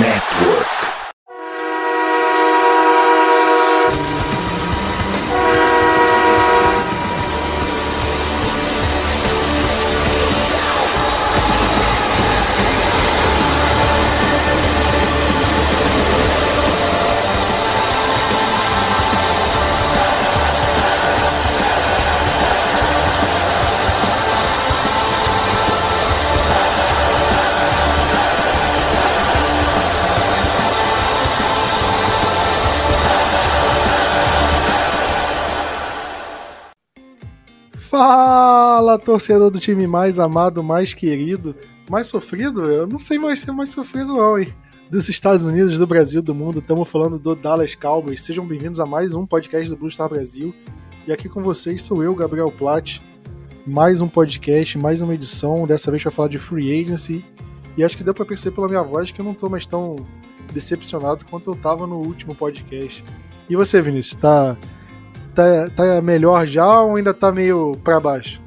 Network. Fala, torcedor do time mais amado, mais querido, mais sofrido? Eu não sei mais ser mais sofrido, não, hein? Dos Estados Unidos, do Brasil, do mundo, estamos falando do Dallas Cowboys. Sejam bem-vindos a mais um podcast do Blue Star Brasil. E aqui com vocês sou eu, Gabriel Platt. Mais um podcast, mais uma edição. Dessa vez para falar de free agency. E acho que deu para perceber pela minha voz que eu não tô mais tão decepcionado quanto eu tava no último podcast. E você, Vinícius, tá tá, tá melhor já ou ainda tá meio para baixo?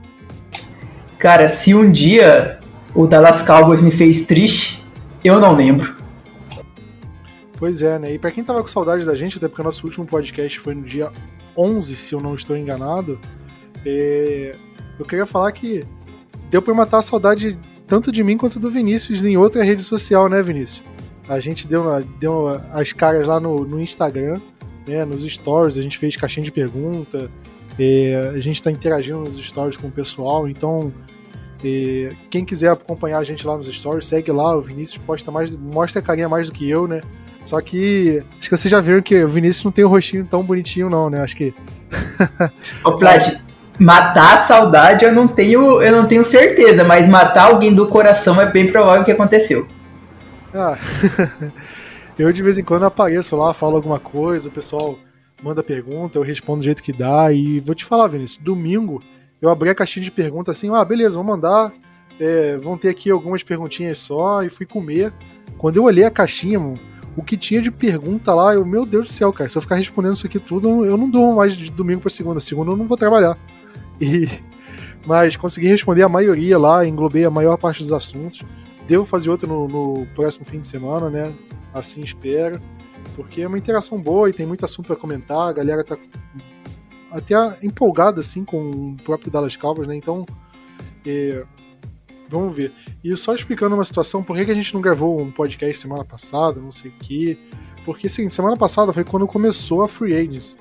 Cara, se um dia o Dallas Cowboys me fez triste, eu não lembro. Pois é, né? E pra quem tava com saudade da gente, até porque o nosso último podcast foi no dia 11, se eu não estou enganado, é... eu queria falar que deu pra matar a saudade tanto de mim quanto do Vinícius em outra rede social, né, Vinícius? A gente deu, deu as caras lá no, no Instagram né, nos stories, a gente fez caixinha de pergunta, é, a gente está interagindo nos stories com o pessoal, então é, quem quiser acompanhar a gente lá nos stories, segue lá, o Vinícius posta mais, mostra a carinha mais do que eu, né? Só que acho que vocês já viram que o Vinícius não tem um rostinho tão bonitinho, não, né? Acho que. Ô, Plat, matar a saudade eu não tenho, eu não tenho certeza, mas matar alguém do coração é bem provável que aconteceu. Ah. Eu de vez em quando apareço lá, falo alguma coisa, o pessoal manda pergunta, eu respondo do jeito que dá. E vou te falar, Vinícius, domingo eu abri a caixinha de perguntas assim, ah, beleza, vou mandar. É, vão ter aqui algumas perguntinhas só, e fui comer. Quando eu olhei a caixinha, mano, o que tinha de pergunta lá, eu, meu Deus do céu, cara, se eu ficar respondendo isso aqui tudo, eu não durmo mais de domingo para segunda. Segunda eu não vou trabalhar. E, mas consegui responder a maioria lá, englobei a maior parte dos assuntos. Devo fazer outro no, no próximo fim de semana, né? assim espero, porque é uma interação boa e tem muito assunto para comentar, a galera tá até empolgada assim com o próprio Dallas Cowboys, né? Então, é, vamos ver. E só explicando uma situação, por que, que a gente não gravou um podcast semana passada, não sei o quê. Porque, seguinte, semana passada foi quando começou a Free Agents.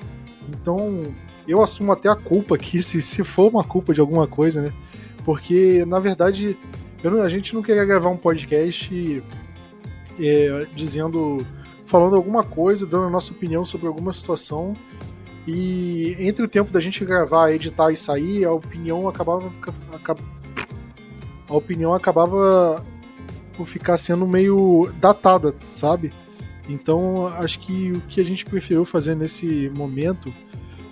Então, eu assumo até a culpa aqui, se, se for uma culpa de alguma coisa, né? Porque, na verdade, não, a gente não queria gravar um podcast é, dizendo, falando alguma coisa, dando a nossa opinião sobre alguma situação. E entre o tempo da gente gravar, editar e sair, a opinião acabava a opinião acabava por ficar sendo meio datada, sabe? Então, acho que o que a gente preferiu fazer nesse momento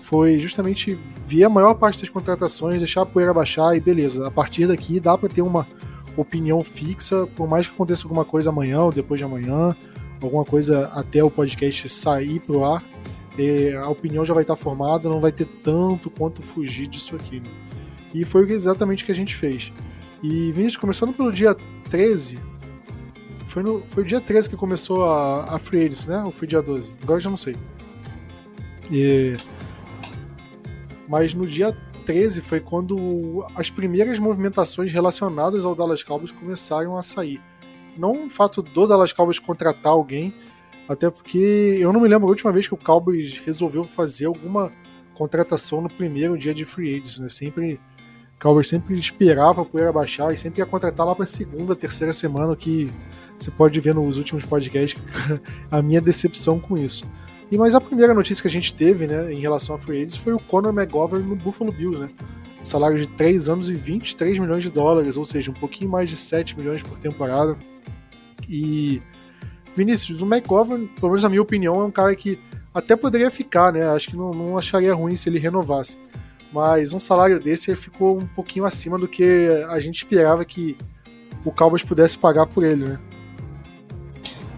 foi justamente ver a maior parte das contratações, deixar a poeira baixar e beleza, a partir daqui dá para ter uma opinião fixa, por mais que aconteça alguma coisa amanhã ou depois de amanhã, alguma coisa até o podcast sair pro ar, é, a opinião já vai estar formada, não vai ter tanto quanto fugir disso aqui. Né? E foi exatamente o que a gente fez. E, Vinícius, começando pelo dia 13, foi, no, foi o dia 13 que começou a, a Free Agency, né? Ou foi dia 12? Agora eu já não sei. E, mas no dia 13 foi quando as primeiras movimentações relacionadas ao Dallas Cowboys começaram a sair. Não o fato do Dallas Cowboys contratar alguém, até porque eu não me lembro a última vez que o Cowboys resolveu fazer alguma contratação no primeiro dia de free agents, né? Sempre o Cowboys sempre esperava a poeira baixar e sempre ia contratar lá para segunda, terceira semana, que você pode ver nos últimos podcasts a minha decepção com isso. E mas a primeira notícia que a gente teve, né, em relação a free agents foi o Conor McGovern no Buffalo Bills, né? Salário de 3 anos e 23 milhões de dólares, ou seja, um pouquinho mais de 7 milhões por temporada. E Vinícius, o McGovern, pelo menos na minha opinião, é um cara que até poderia ficar, né? Acho que não, não acharia ruim se ele renovasse. Mas um salário desse ficou um pouquinho acima do que a gente esperava que o Cowboys pudesse pagar por ele, né?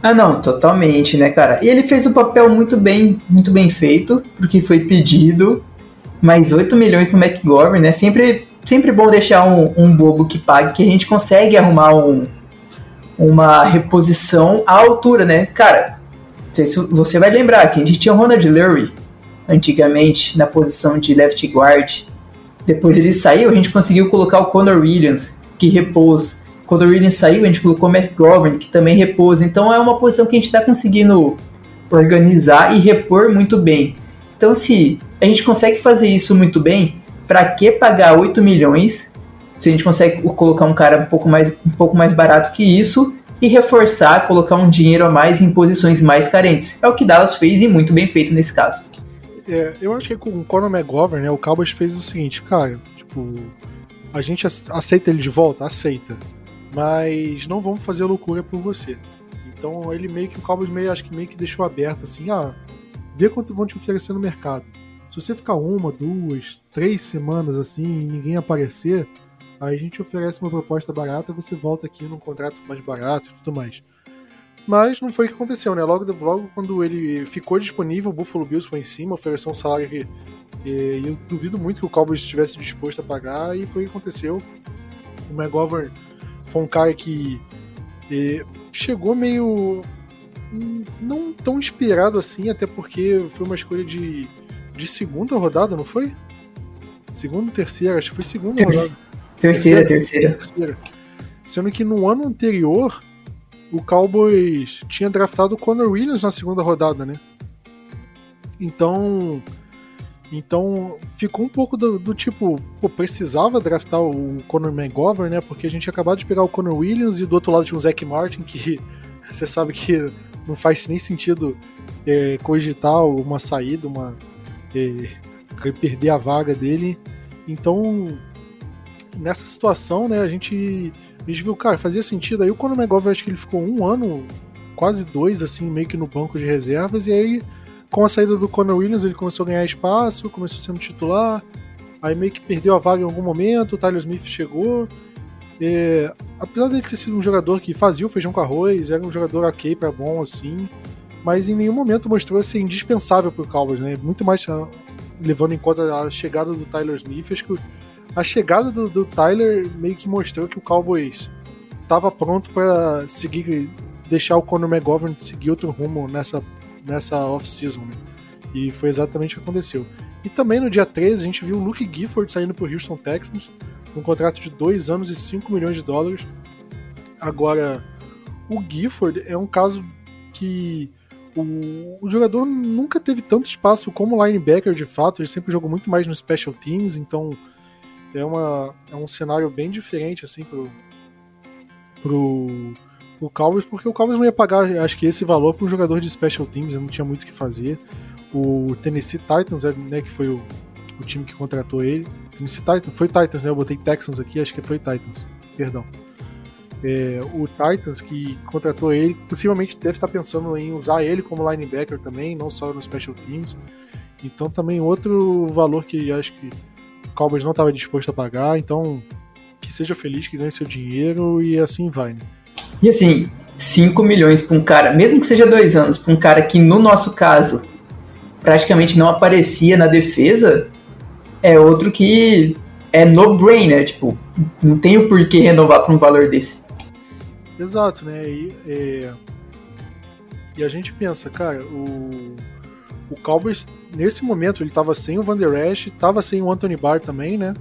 Ah, não, totalmente, né, cara? E ele fez o papel muito bem, muito bem feito, porque foi pedido. Mais 8 milhões no McGovern, né? Sempre, sempre bom deixar um, um bobo que pague, que a gente consegue arrumar um, uma reposição à altura, né? Cara, você vai lembrar que a gente tinha Ronald Lurie antigamente na posição de left guard. Depois ele saiu, a gente conseguiu colocar o Conor Williams, que repôs. Quando o Williams saiu, a gente colocou o McGovern, que também repôs. Então é uma posição que a gente está conseguindo organizar e repor muito bem. Então, se a gente consegue fazer isso muito bem, para que pagar 8 milhões se a gente consegue colocar um cara um pouco mais, um pouco mais barato que isso e reforçar, colocar um dinheiro a mais em posições mais carentes? É o que Dallas fez e muito bem feito nesse caso. É, eu acho que com o Conor McGovern, né, o Cowboys fez o seguinte, cara, tipo, a gente aceita ele de volta? Aceita. Mas não vamos fazer loucura por você. Então ele meio que, o Cowboys meio, acho que meio que deixou aberto assim, ah, vê quanto vão te oferecer no mercado. Se você ficar uma, duas, três semanas assim e ninguém aparecer, aí a gente oferece uma proposta barata você volta aqui num contrato mais barato e tudo mais. Mas não foi o que aconteceu, né? Logo, logo quando ele ficou disponível, o Buffalo Bills foi em cima, ofereceu um salário que e, eu duvido muito que o Cowboys estivesse disposto a pagar e foi o que aconteceu. O McGovern foi um cara que e, chegou meio não tão inspirado assim, até porque foi uma escolha de, de segunda rodada, não foi? Segunda, terceira, acho que foi segunda Ter rodada. Terceira, terceira, terceira. Sendo que no ano anterior, o Cowboys tinha draftado o Conor Williams na segunda rodada, né? Então. Então ficou um pouco do, do, tipo, pô, precisava draftar o Conor McGovern, né? Porque a gente acabou de pegar o Conor Williams e do outro lado tinha o Zach Martin, que você sabe que não faz nem sentido é, cogitar uma saída, uma é, perder a vaga dele. Então, nessa situação, né, a gente, a gente viu, cara, fazia sentido. Aí o Conor McGovern, acho que ele ficou um ano, quase dois, assim, meio que no banco de reservas, e aí, com a saída do Conor Williams, ele começou a ganhar espaço, começou sendo titular, aí meio que perdeu a vaga em algum momento, o Tyler Smith chegou. É, apesar dele ter sido um jogador que fazia o feijão com arroz, era um jogador ok para bom, assim, mas em nenhum momento mostrou ser indispensável pro Cowboys, né? Muito mais ah, levando em conta a chegada do Tyler Smith, acho que a chegada do, do Tyler meio que mostrou que o Cowboys estava pronto para seguir, deixar o Conor McGovern seguir outro rumo nessa, nessa off-season. Né? E foi exatamente o que aconteceu. E também no dia 13 a gente viu o Luke Gifford saindo para o Houston Texans, um contrato de 2 anos e 5 milhões de dólares. Agora, o Gifford é um caso que o, o, jogador nunca teve tanto espaço como linebacker de fato, ele sempre jogou muito mais no special teams, então é, uma, é um cenário bem diferente, assim, pro, pro, pro Cowboys, porque o Cowboys não ia pagar, acho que esse valor para um jogador de special teams, não tinha muito o que fazer. O Tennessee Titans, né, que foi o, o time que contratou ele. Tennessee Titans, foi Titans, né? Eu botei Texans aqui, acho que foi Titans, perdão. É, o Titans que contratou ele, possivelmente deve estar pensando em usar ele como linebacker também, não só no special teams. Então também outro valor que acho que Cowboys não estava disposto a pagar, então que seja feliz, que ganhe seu dinheiro e assim vai, né? E assim, 5 milhões para um cara, mesmo que seja dois anos, para um cara que no nosso caso praticamente não aparecia na defesa, é outro que é no-brainer, tipo, não tem o porquê renovar para um valor desse. Exato, né? E, é... e a gente pensa, cara, o o Cowboys, nesse momento, ele tava sem o Van Der Esch, tava sem o Anthony Barr também, né?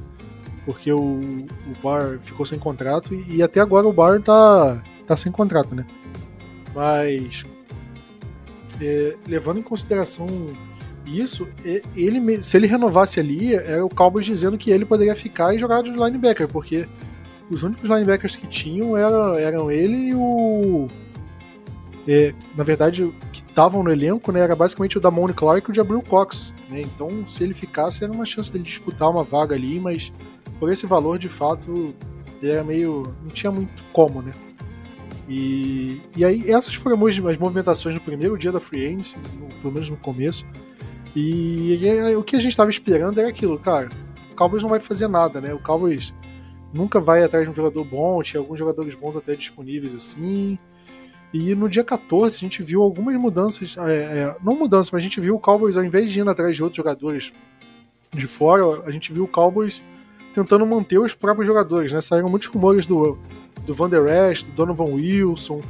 Porque o, o Barr ficou sem contrato e, e, até agora o Barr tá, tá sem contrato, né? Mas, é, levando em consideração isso, ele, se ele renovasse ali, era o Cowboys dizendo que ele poderia ficar e jogar de linebacker, porque os únicos linebackers que tinham eram, eram ele e o. É, na verdade, estavam no elenco, né, era basicamente o da Damone Clark e o de Abril Cox. Né? Então, se ele ficasse, era uma chance dele disputar uma vaga ali, mas por esse valor, de fato, era meio. não tinha muito como, né? E, e aí, essas foram as movimentações no primeiro dia da Free Agency, pelo menos no começo. E, e o que a gente estava esperando era aquilo, cara. O Cowboys não vai fazer nada, né? O Cowboys nunca vai atrás de um jogador bom, tinha alguns jogadores bons até disponíveis assim. E no dia 14 a gente viu algumas mudanças, é, é, não mudanças, mas a gente viu o Cowboys, ao invés de ir atrás de outros jogadores de fora, a gente viu o Cowboys tentando manter os próprios jogadores, né? Saíram muitos rumores do, do Van Der Esch, do Donovan Wilson.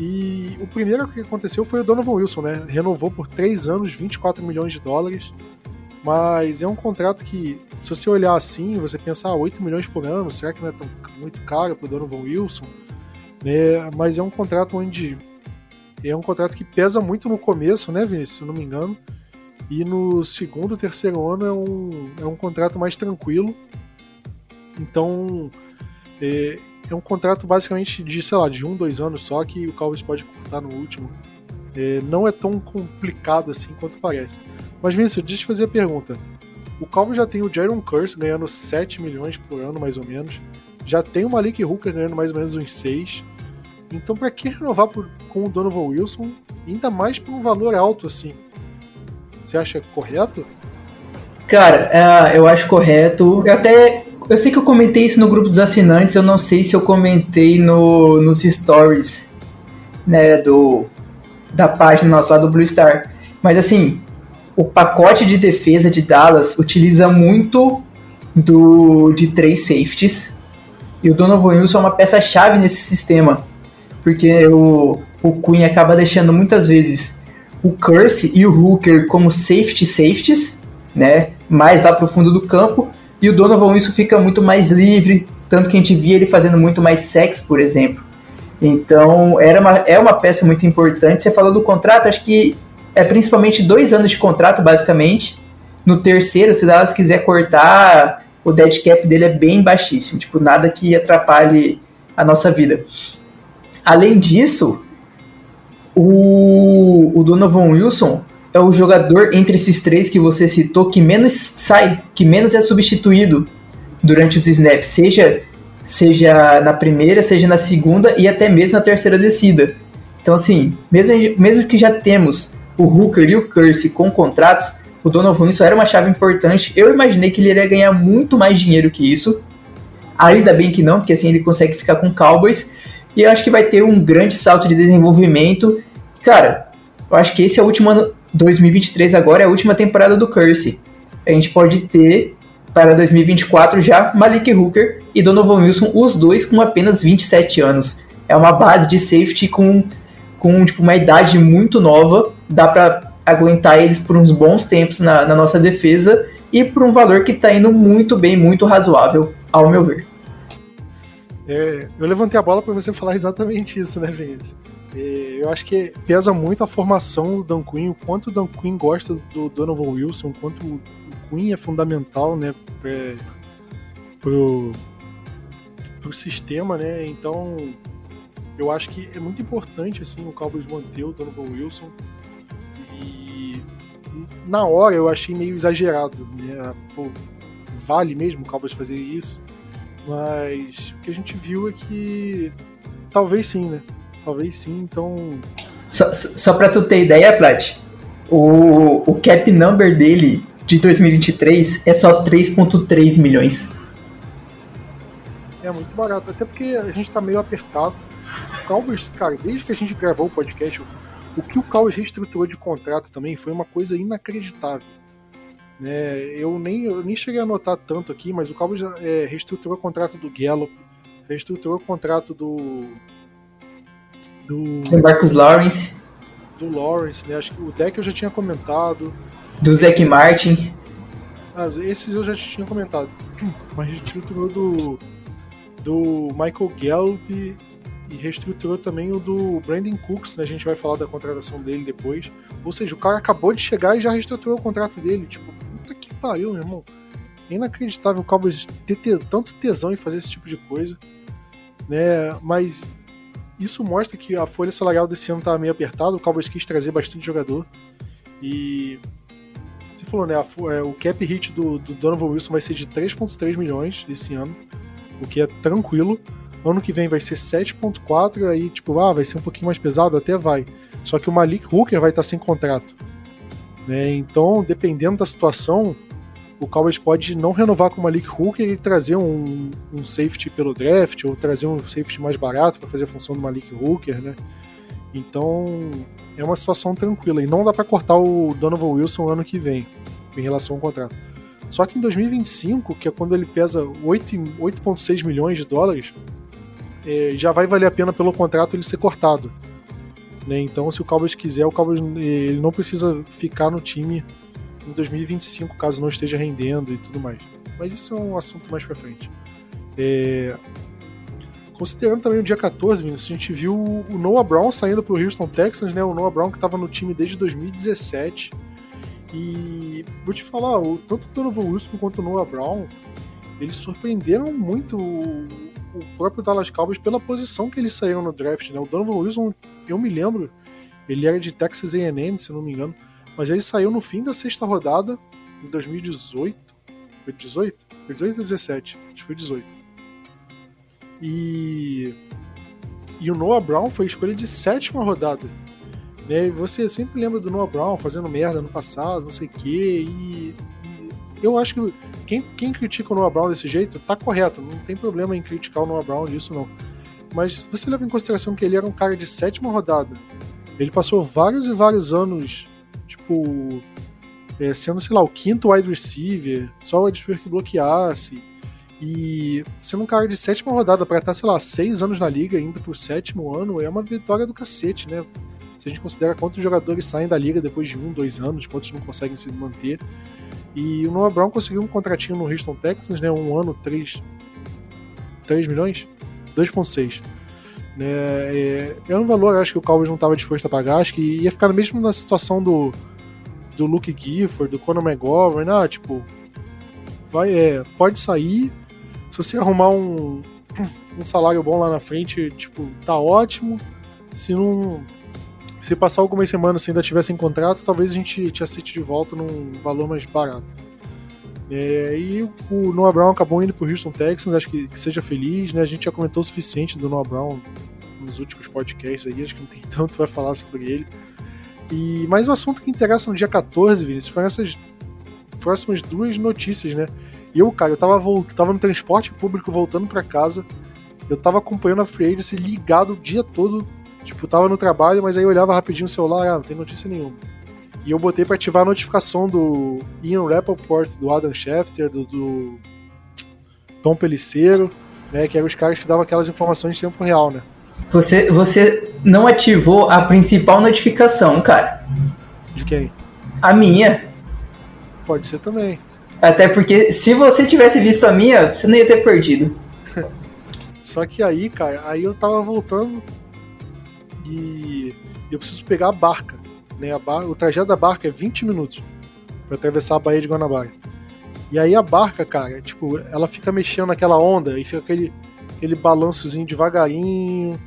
E o primeiro que aconteceu foi o Donovan Wilson, né? Renovou por 3 anos, 24 milhões de dólares. Mas é um contrato que, se você olhar assim, você pensar ah, 8 milhões por ano, será que não é tão, muito caro para o Donovan Wilson? Né? Mas é um contrato onde. É um contrato que pesa muito no começo, né, Vinícius? Se não me engano. E no segundo, terceiro ano é um, é um contrato mais tranquilo. Então, é, é um contrato basicamente de, sei lá, de um, dois anos só que o Cowboys pode cortar no último. É, não é tão complicado assim quanto parece. Mas, Vinícius, deixa eu fazer a pergunta. O Cowboys já tem o Jaron Curse ganhando 7 milhões por ano, mais ou menos. Já tem o Malik Hooker ganhando mais ou menos uns 6. Então, para que renovar por, com o Donovan Wilson, ainda mais por um valor alto assim? Você acha correto? Cara, é, eu acho correto. Eu até. Eu sei que eu comentei isso no grupo dos assinantes, eu não sei se eu comentei no, nos stories, né, do, da página nossa lá do Blue Star. Mas assim, o pacote de defesa de Dallas utiliza muito do de três safeties. E o Donovan Wilson é uma peça-chave nesse sistema. Porque o, o Queen acaba deixando muitas vezes o Curse e o Hooker como safety safeties, né? Mais lá pro fundo do campo. E o Donovan Wilson fica muito mais livre, tanto que a gente via ele fazendo muito mais sex, por exemplo. Então, era uma, é uma peça muito importante. Você falou do contrato, acho que é principalmente dois anos de contrato, basicamente. No terceiro, se Dallas quiser cortar, o dead cap dele é bem baixíssimo. Tipo, nada que atrapalhe a nossa vida. Além disso, o, o Donovan Wilson é o jogador entre esses três que você citou que menos sai, que menos é substituído durante os snaps, seja, seja na primeira, seja na segunda e até mesmo na terceira descida. Então, assim, mesmo, mesmo que já temos o Hooker e o Curse com contratos, o Donovan Wilson era uma chave importante. Eu imaginei que ele iria ganhar muito mais dinheiro que isso. Ainda bem que não, porque assim ele consegue ficar com Cowboys. E eu acho que vai ter um grande salto de desenvolvimento. Cara, eu acho que esse é o último ano. 2023 agora é a última temporada do Curse. A gente pode ter para 2024 já Malik Hooker e Donovan Wilson, os dois com apenas 27 anos. É uma base de safety com, com tipo, uma idade muito nova. Dá para aguentar eles por uns bons tempos na, na nossa defesa e por um valor que está indo muito bem, muito razoável, ao meu ver. É, eu levantei a bola para você falar exatamente isso, né, Vinícius? É, eu acho que pesa muito a formação do Dan Quinn, o quanto o Dan Quinn gosta do Donovan Wilson, o quanto o Quinn é fundamental, né, pra, pro, pro sistema, né? Então, eu acho que é muito importante assim o Cowboys manter o Donovan Wilson e na hora eu achei meio exagerado, né? Pô, vale mesmo o Cowboys fazer isso? Mas o que a gente viu é que talvez sim, né? Talvez sim, então. Só, só pra tu ter ideia, Plat, o, o cap number dele de 2023 é só 3,3 milhões. É muito barato, até porque a gente tá meio apertado. O Cowboys, cara, desde que a gente gravou o podcast, o que o Cowboys reestruturou de contrato também foi uma coisa inacreditável. Né? Eu, nem, eu nem cheguei a notar tanto aqui, mas o Cowboys é, reestruturou o contrato do Gallup, reestruturou o contrato do. Do. Marcus Lawrence. Do Lawrence, né? Acho que o deck eu já tinha comentado. Do Zack Martin. Ah, esses eu já tinha comentado. Mas reestruturou do. Do Michael Gallup e reestruturou também o do Brandon Cooks, né? A gente vai falar da contratação dele depois. Ou seja, o cara acabou de chegar e já reestruturou o contrato dele. Tipo, pariu, meu irmão. É inacreditável o Cowboys ter, ter tanto tesão em fazer esse tipo de coisa. Né? Mas isso mostra que a folha salarial desse ano tá meio apertada. O Cowboys quis trazer bastante jogador. E você falou, né? A, é, o cap hit do, do Donovan Wilson vai ser de 3,3 milhões esse ano, o que é tranquilo. Ano que vem vai ser 7.4, aí tipo, ah, vai ser um pouquinho mais pesado, até vai. Só que o Malik Hooker vai estar sem contrato. Né? Então, dependendo da situação, o Cowboys pode não renovar com o Malik Hooker e trazer um, um safety pelo draft, ou trazer um safety mais barato para fazer a função do Malik Hooker, né? Então, é uma situação tranquila. E não dá para cortar o Donovan Wilson ano que vem, em relação ao contrato. Só que em 2025, que é quando ele pesa 8,6 milhões de dólares, é, já vai valer a pena pelo contrato ele ser cortado. Né? Então, se o Cowboys quiser, o Cowboys ele não precisa ficar no time em 2025, caso não esteja rendendo e tudo mais. Mas isso é um assunto mais pra frente. É... Considerando também o dia 14, Vinícius, a gente viu o Noah Brown saindo pro Houston Texans, né? O Noah Brown que estava no time desde 2017 e vou te falar, o, tanto o Donovan Wilson quanto o Noah Brown, eles surpreenderam muito o, o, próprio Dallas Cowboys pela posição que eles saíram no draft, né? O Donovan Wilson, eu me lembro, ele era de Texas A&M, se não me engano, mas ele saiu no fim da sexta rodada, em 2018. Foi 18? Foi 18 ou 17? Acho que foi 18. E... E o Noah Brown foi escolha de sétima rodada. Né? E você sempre lembra do Noah Brown fazendo merda no passado, não sei o quê, e, eu acho que quem, quem critica o Noah Brown desse jeito tá correto, não tem problema em criticar o Noah Brown disso não. Mas você leva em consideração que ele era um cara de sétima rodada, ele passou vários e vários anos, tipo, é, sendo, sei lá, o quinto wide receiver, só o wide que bloqueasse, e sendo um cara de sétima rodada para estar, sei lá, seis anos na liga, indo pro sétimo ano, é uma vitória do cacete, né? Se a gente considera quantos jogadores saem da liga depois de um, dois anos, quantos não conseguem se manter. E o Noah Brown conseguiu um contratinho no Houston Texans, né? Um ano, 3, 3 milhões? 2,6. Né? É, é um valor, acho que o Cowboys não estava disposto a pagar. Acho que ia ficar mesmo na situação do, do Luke Gifford, do Conor McGovern. Ah, tipo, vai, é, pode sair. Se você arrumar um, um salário bom lá na frente, tipo, tá ótimo. Se não, se passar algumas semanas se ainda tivesse em contrato, talvez a gente te aceite de volta num valor mais barato. É, e o Noah Brown acabou indo pro Houston Texans, acho que, que, seja feliz, né? A gente já comentou o suficiente do Noah Brown nos últimos podcasts aí, acho que não tem tanto para falar sobre ele. E mais um assunto que interessa no dia 14, Vinícius, foram essas próximas duas notícias, né? Eu, cara, eu tava, tava no transporte público voltando para casa, eu tava acompanhando a Free Agency ligado o dia todo Tipo, tava no trabalho, mas aí eu olhava rapidinho o celular, ah, não tem notícia nenhuma. E eu botei para ativar a notificação do Ian Rappaport, do Adam Schefter, do, do Tom Peliceiro, né, que eram os caras que davam aquelas informações em tempo real, né? Você, você não ativou a principal notificação, cara. De quem? A minha. Pode ser também. Até porque se você tivesse visto a minha, você não ia ter perdido. Só que aí, cara, aí eu tava voltando e eu preciso pegar a barca. Né? A bar... O trajeto da barca é 20 minutos para atravessar a Baía de Guanabara. E aí a barca, cara, tipo, ela fica mexendo naquela onda e fica aquele, aquele balançozinho devagarinho.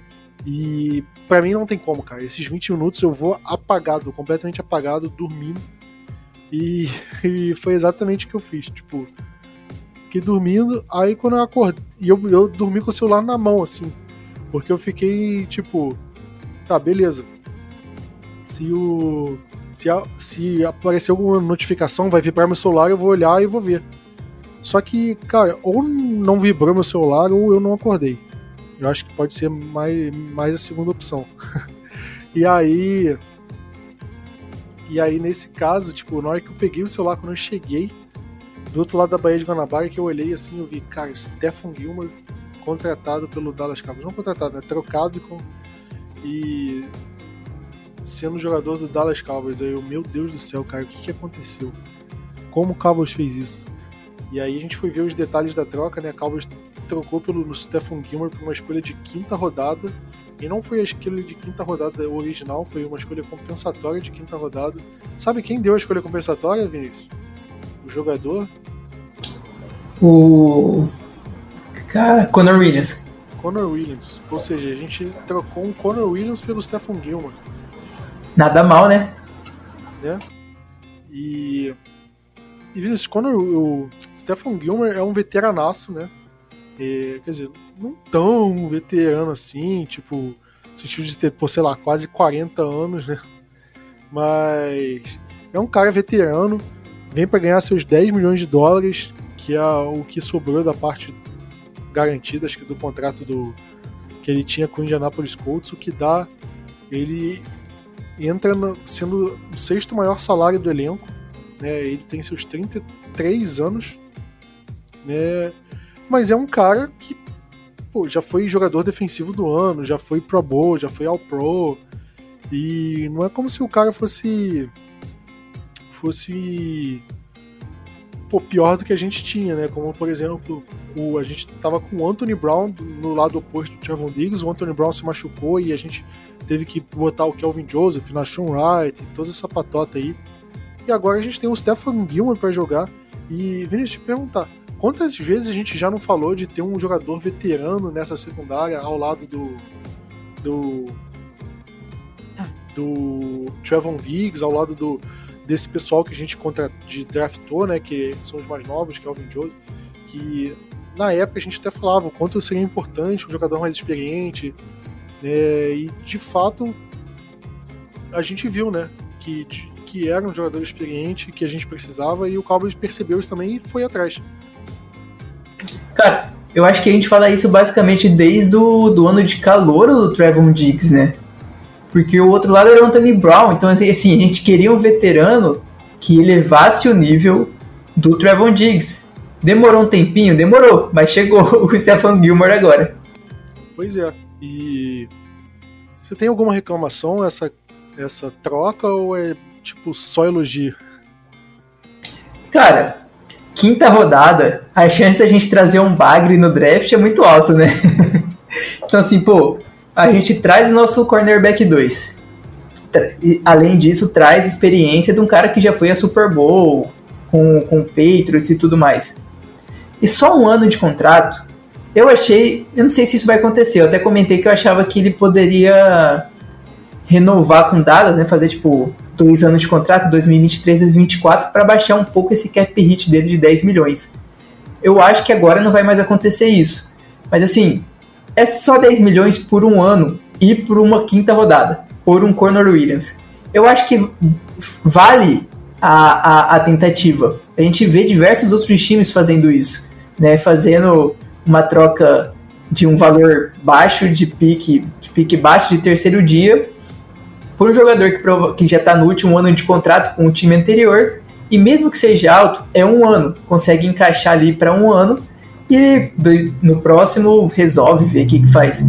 E para mim não tem como, cara. Esses 20 minutos eu vou apagado, completamente apagado, dormindo. E, e foi exatamente o que eu fiz. Tipo, fiquei dormindo, aí quando eu acordei. E eu, eu dormi com o celular na mão, assim. Porque eu fiquei, tipo, tá, beleza. Se o. Se, a, se aparecer alguma notificação, vai vibrar meu celular, eu vou olhar e vou ver. Só que, cara, ou não vibrou meu celular ou eu não acordei. Eu acho que pode ser mais, mais a segunda opção. e aí. E aí, nesse caso, tipo, na hora que eu peguei o celular, quando eu cheguei do outro lado da Baía de Guanabara, que eu olhei assim, eu vi, cara, Stefan Gilmer contratado pelo Dallas Cowboys. Não contratado, né? Trocado com e sendo jogador do Dallas Cowboys. Eu, meu Deus do céu, cara, o que, que aconteceu? Como o Cowboys fez isso? E aí a gente foi ver os detalhes da troca, né? Cowboys trocou pelo Stephen Gilmore por uma escolha de quinta rodada. E não foi a escolha de quinta rodada original, foi uma escolha compensatória de quinta rodada. Sabe quem deu a escolha compensatória, Vinícius? O jogador? O. Cara, Conor Williams. Conor Williams. Ou seja, a gente trocou um Conor Williams pelo Stephen Gilmore. Nada mal, né? Né? E. E Vinicius, Conor, o Stephen Gilmore é um veteranaço, né? E, quer dizer, não tão veterano assim, tipo, no sentido de ter, por, sei lá, quase 40 anos, né? Mas é um cara veterano, vem para ganhar seus 10 milhões de dólares, que é o que sobrou da parte garantida, acho que do contrato do que ele tinha com o Indianapolis Colts, o que dá ele entra no, sendo o sexto maior salário do elenco, né? Ele tem seus 33 anos, né? Mas é um cara que pô, já foi jogador defensivo do ano, já foi Pro Bowl, já foi All Pro. E não é como se o cara fosse fosse pô, pior do que a gente tinha, né? Como, por exemplo, o, a gente tava com o Anthony Brown no lado oposto do Trevon Diggs, o Anthony Brown se machucou e a gente teve que botar o Kelvin Joseph, Nashon Wright, toda essa patota aí. E agora a gente tem o Stephen Gilmore para jogar. E, Vinícius, te perguntar, quantas vezes a gente já não falou de ter um jogador veterano nessa secundária ao lado do do do Trevon Diggs, ao lado do desse pessoal que a gente contra, de draftou, né, que são os mais novos, que é o Alvin Jones, que na época a gente até falava o quanto seria importante um jogador mais experiente, né, e de fato a gente viu, né, que, que era um jogador experiente que a gente precisava e o Cowboys percebeu isso também e foi atrás. Cara, eu acho que a gente fala isso basicamente desde o do ano de calor do Trevon Diggs, né? Porque o outro lado era o Anthony Brown. Então, assim, assim, a gente queria um veterano que elevasse o nível do Trevon Diggs. Demorou um tempinho? Demorou, mas chegou o Stephen Gilmore agora. Pois é. E você tem alguma reclamação essa essa troca ou é tipo só elogio? Cara, quinta rodada, a chance da gente trazer um bagre no draft é muito alta, né? então assim, pô, a gente traz o nosso cornerback 2. Além disso, traz experiência de um cara que já foi a Super Bowl, com, com Patriots e tudo mais. E só um ano de contrato, eu achei. Eu não sei se isso vai acontecer. Eu até comentei que eu achava que ele poderia renovar com Dallas, né? Fazer tipo dois anos de contrato, 2023, 2024, para baixar um pouco esse cap hit dele de 10 milhões. Eu acho que agora não vai mais acontecer isso. Mas assim, é só 10 milhões por um ano e por uma quinta rodada, por um Conor Williams. Eu acho que vale a, a, a, tentativa. A gente vê diversos outros times fazendo isso, né? Fazendo uma troca de um valor baixo de pique, de pique baixo de terceiro dia por um jogador que, que já está no último ano de contrato com o time anterior e mesmo que seja alto, é um ano, consegue encaixar ali para um ano e no próximo resolve ver o que, que faz.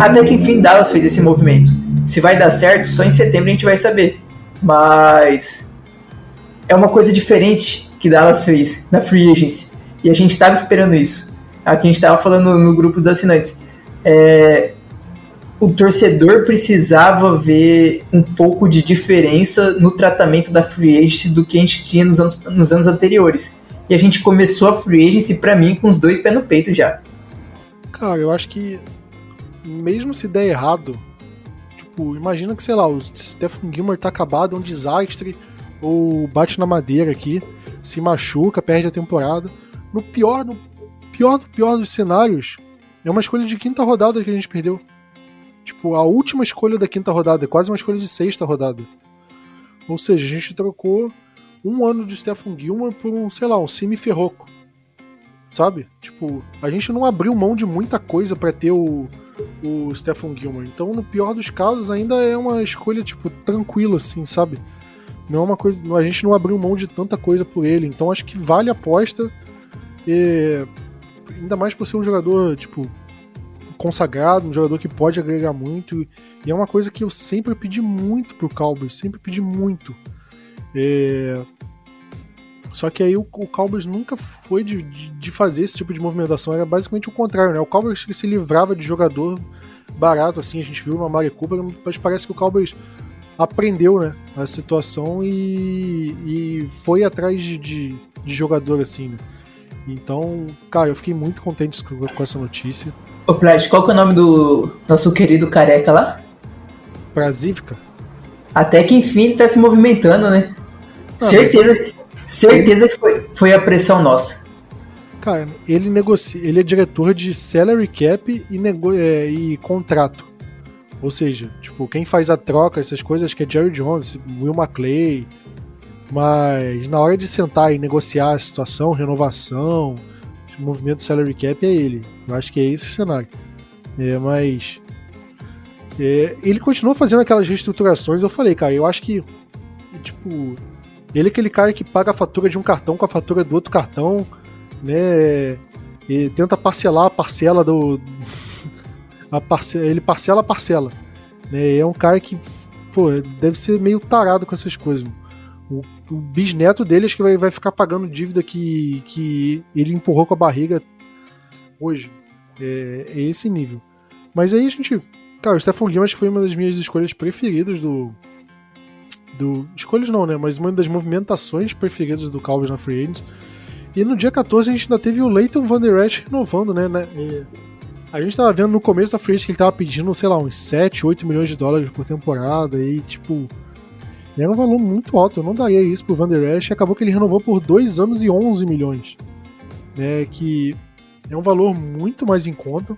Até que enfim Dallas fez esse movimento. Se vai dar certo, só em setembro a gente vai saber. Mas é uma coisa diferente que Dallas fez na Free Agency. E a gente estava esperando isso. Aqui a gente estava falando no grupo dos assinantes. É, o torcedor precisava ver um pouco de diferença no tratamento da Free Agency do que a gente tinha nos anos, nos anos anteriores. E a gente começou a free agency, pra mim, com os dois pés no peito já. Cara, eu acho que mesmo se der errado, tipo, imagina que, sei lá, o Stephen Gilmore tá acabado, é um desastre, ou bate na madeira aqui, se machuca, perde a temporada. No pior, no pior pior dos cenários, é uma escolha de quinta rodada que a gente perdeu. Tipo, a última escolha da quinta rodada, é quase uma escolha de sexta rodada. Ou seja, a gente trocou um ano de Stephen Gilmore por um, sei lá, um Simi Ferroco. Sabe? Tipo, a gente não abriu mão de muita coisa para ter o, o Stephen Gilmore. Então, no pior dos casos, ainda é uma escolha, tipo, tranquila, assim, sabe? Não é uma coisa. A gente não abriu mão de tanta coisa por ele. Então, acho que vale a aposta. E, ainda mais por ser um jogador, tipo, consagrado, um jogador que pode agregar muito. E é uma coisa que eu sempre pedi muito pro Cowboys, sempre pedi muito. É... Só que aí o, o Cowboys nunca foi de, de, de, fazer esse tipo de movimentação, era basicamente o contrário, né? O Cowboys se livrava de jogador barato, assim, a gente viu no Amari Cooper, mas parece que o Cowboys aprendeu, né, a situação e, e foi atrás de, de, de jogador, assim, né? Então, cara, eu fiquei muito contente com, essa notícia. Ô, Plat, qual que é o nome do nosso querido careca lá? Brasívica? Até que enfim ele tá se movimentando, né? Ah, certeza, certeza que foi, foi a pressão nossa. Cara, ele negocia, ele é diretor de salary cap e, nego, é, e contrato. Ou seja, tipo, quem faz a troca, essas coisas, acho que é Jerry Jones, Will McClay. Mas na hora de sentar e negociar a situação, renovação, movimento salary cap é ele. Eu acho que é esse cenário. É, mas é, ele continua fazendo aquelas reestruturações. Eu falei, cara, eu acho que tipo Ele é aquele cara que paga a fatura de um cartão com a fatura do outro cartão, né? E tenta parcelar a parcela do. A parce... Ele parcela a parcela. Né? É um cara que, pô, deve ser meio tarado com essas coisas. O, o bisneto dele acho que vai, vai ficar pagando dívida que, que ele empurrou com a barriga hoje. É, é esse nível. Mas aí a gente. Cara, o Stephen Gilman acho que foi uma das minhas escolhas preferidas do. do escolhas não, né? Mas uma das movimentações preferidas do Cowboys na Free Agents. E no dia 14 a gente ainda teve o Leighton Van Der Esch renovando, né? né? A gente tava vendo no começo da free que ele tava pedindo, sei lá, uns 7, 8 milhões de dólares por temporada e, tipo, era um valor muito alto. Eu não daria isso pro Van Der Esch acabou que ele renovou por 2 anos e 11 milhões. Né, que é um valor muito mais em conta.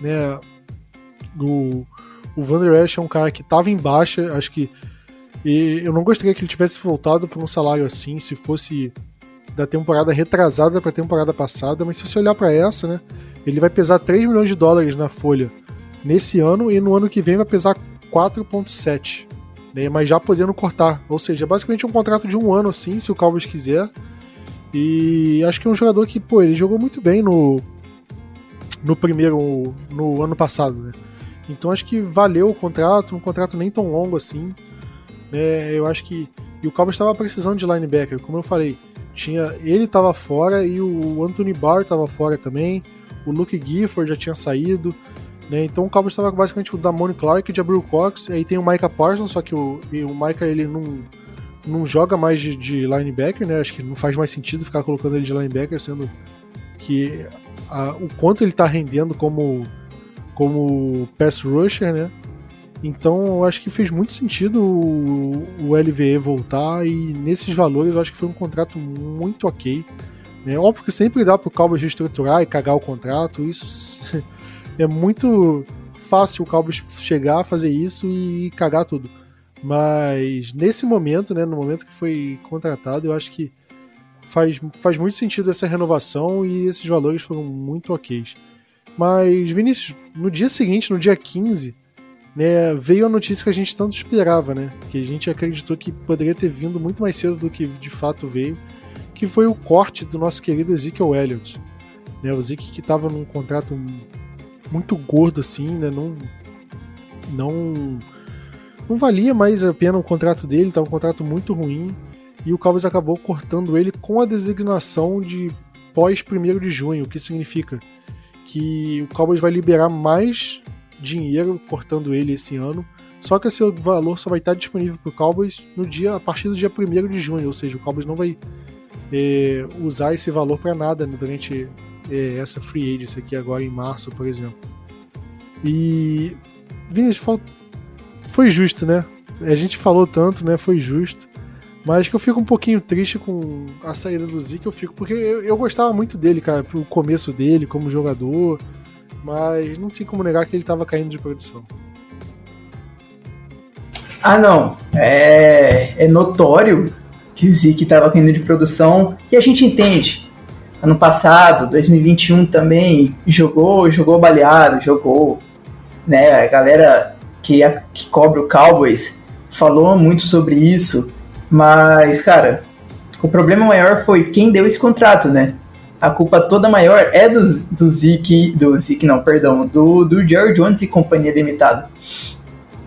Né, o, o Van Der Esch é um cara que tava em baixa, acho que e eu não gostaria que ele tivesse voltado por um salário assim, se fosse da temporada retrasada para a temporada passada, mas se você olhar para essa, né, ele vai pesar 3 milhões de dólares na folha nesse ano e no ano que vem vai pesar 4,7. Né, mas já podendo cortar. Ou seja, é basicamente um contrato de um ano, assim, se o Cowboys quiser. E acho que é um jogador que, pô, ele jogou muito bem no, no primeiro, no ano passado, né? Então acho que valeu o contrato, um contrato nem tão longo assim. Né? Eu acho que. E o Cowboys estava precisando de linebacker, como eu falei. Tinha, ele estava fora e o Anthony Barr estava fora também o Luke Gifford já tinha saído, né? Então o Cowboys estava basicamente o Damone Clark, o Jabril Cox, aí tem o Micah Parsons, só que o, o Micah ele não, não joga mais de, de, linebacker, né? Acho que não faz mais sentido ficar colocando ele de linebacker, sendo que a, o quanto ele está rendendo como como pass rusher, né? Então eu acho que fez muito sentido o, o LVE voltar e nesses valores eu acho que foi um contrato muito ok. É óbvio que sempre dá pro Cowboys reestruturar e cagar o contrato, isso é muito fácil o Cowboys chegar, fazer isso e cagar tudo. Mas nesse momento, né, no momento que foi contratado, eu acho que faz, faz muito sentido essa renovação e esses valores foram muito ok. Mas, Vinícius, no dia seguinte, no dia 15, né, veio a notícia que a gente tanto esperava, né? Que a gente acreditou que poderia ter vindo muito mais cedo do que de fato veio que foi o corte do nosso querido Ezekiel Elliott. Né, o Zeke que estava num contrato muito gordo assim, né, não, não, não valia mais a pena o contrato dele, estava um contrato muito ruim. E o Cowboys acabou cortando ele com a designação de pós 1 de junho, o que significa que o Cowboys vai liberar mais dinheiro cortando ele esse ano, só que esse valor só vai estar disponível para o Cowboys no dia a partir do dia 1 de junho, ou seja, o Cowboys não vai é, usar esse valor para nada né, durante é, essa free agency aqui agora em março, por exemplo. E Vinícius, foi justo, né? A gente falou tanto, né? Foi justo. Mas que eu fico um pouquinho triste com a saída do Zeke, eu fico, porque eu, eu gostava muito dele, cara, pro começo dele como jogador, mas não tem como negar que ele tava caindo de produção. Ah, não. É, é notório que o Zeke estava caindo de produção, que a gente entende. Ano passado, 2021 também, jogou, jogou baleado, jogou. Né, a galera que, que cobre o Cowboys falou muito sobre isso, mas, cara, o problema maior foi quem deu esse contrato, né? A culpa toda maior é do, do Zeke, do Zeke não, perdão, do, do Jerry Jones e Companhia Limitada,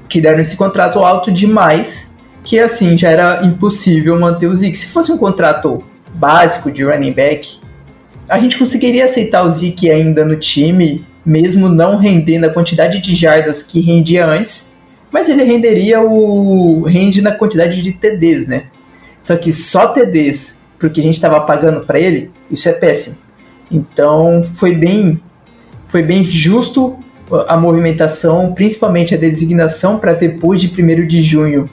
que deram esse contrato alto demais que assim já era impossível manter o Zeke. Se fosse um contrato básico de running back, a gente conseguiria aceitar o Zeke ainda no time, mesmo não rendendo a quantidade de jardas que rendia antes, mas ele renderia o rende na quantidade de TDs, né? Só que só TDs, porque a gente estava pagando para ele, isso é péssimo. Então foi bem foi bem justo a movimentação, principalmente a designação para depois de 1 de junho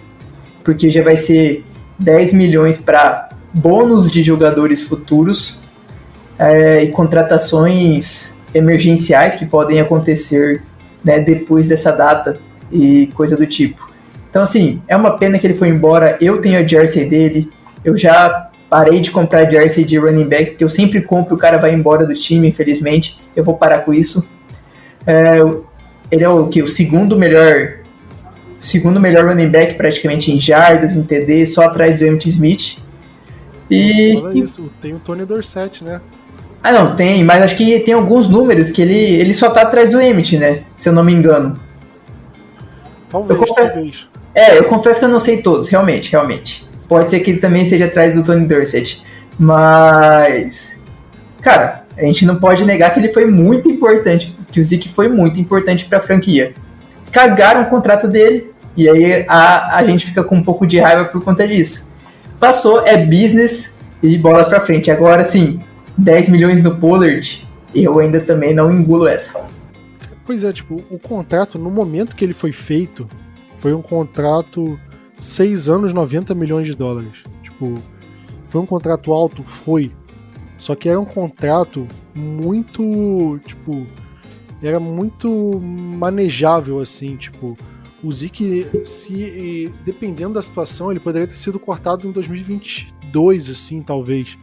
porque já vai ser 10 milhões para bônus de jogadores futuros é, e contratações emergenciais que podem acontecer né, depois dessa data e coisa do tipo. Então, assim, é uma pena que ele foi embora. Eu tenho a jersey dele. Eu já parei de comprar jersey de running back, porque eu sempre compro, o cara vai embora do time, infelizmente. Eu vou parar com isso. É, ele é o que? O segundo melhor segundo melhor running back praticamente em jardas, em TD, só atrás do Emmitt Smith. E Fala isso, tem o Tony Dorsett, né? Ah, não, tem, mas acho que tem alguns números que ele, ele só tá atrás do Emmett, né? Se eu não me engano. Talvez, eu confesso, talvez. É, eu confesso que eu não sei todos, realmente, realmente. Pode ser que ele também esteja atrás do Tony Dorsett. Mas. Cara, a gente não pode negar que ele foi muito importante, que o Zeke foi muito importante para a franquia. Cagaram o contrato dele, e aí a, a gente fica com um pouco de raiva por conta disso. Passou, é business e bola pra frente. Agora sim, 10 milhões no Pollard, eu ainda também não engulo essa. Pois é, tipo, o contrato, no momento que ele foi feito, foi um contrato 6 anos, 90 milhões de dólares. Tipo, foi um contrato alto? Foi. Só que era um contrato muito, tipo, era muito manejável assim, tipo, o Zeke, se dependendo da situação, ele poderia ter sido cortado em 2022, assim, talvez.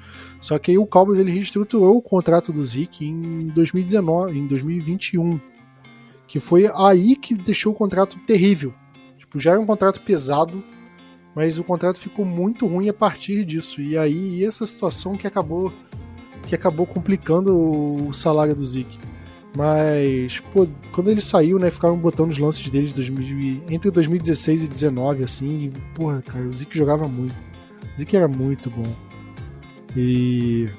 Só que aí o Cowboys ele reestruturou o contrato do Zeke em 2019, em 2021, que foi aí que deixou o contrato terrível. Tipo, já era um contrato pesado, mas o contrato ficou muito ruim a partir disso. E aí essa situação que acabou que acabou complicando o salário do Zeke. Mas, pô, quando ele saiu, né, ficaram botando os lances dele de 2000, entre 2016 e 2019, assim, e, porra, cara, o Zeke jogava muito. O Zeke era muito bom. E.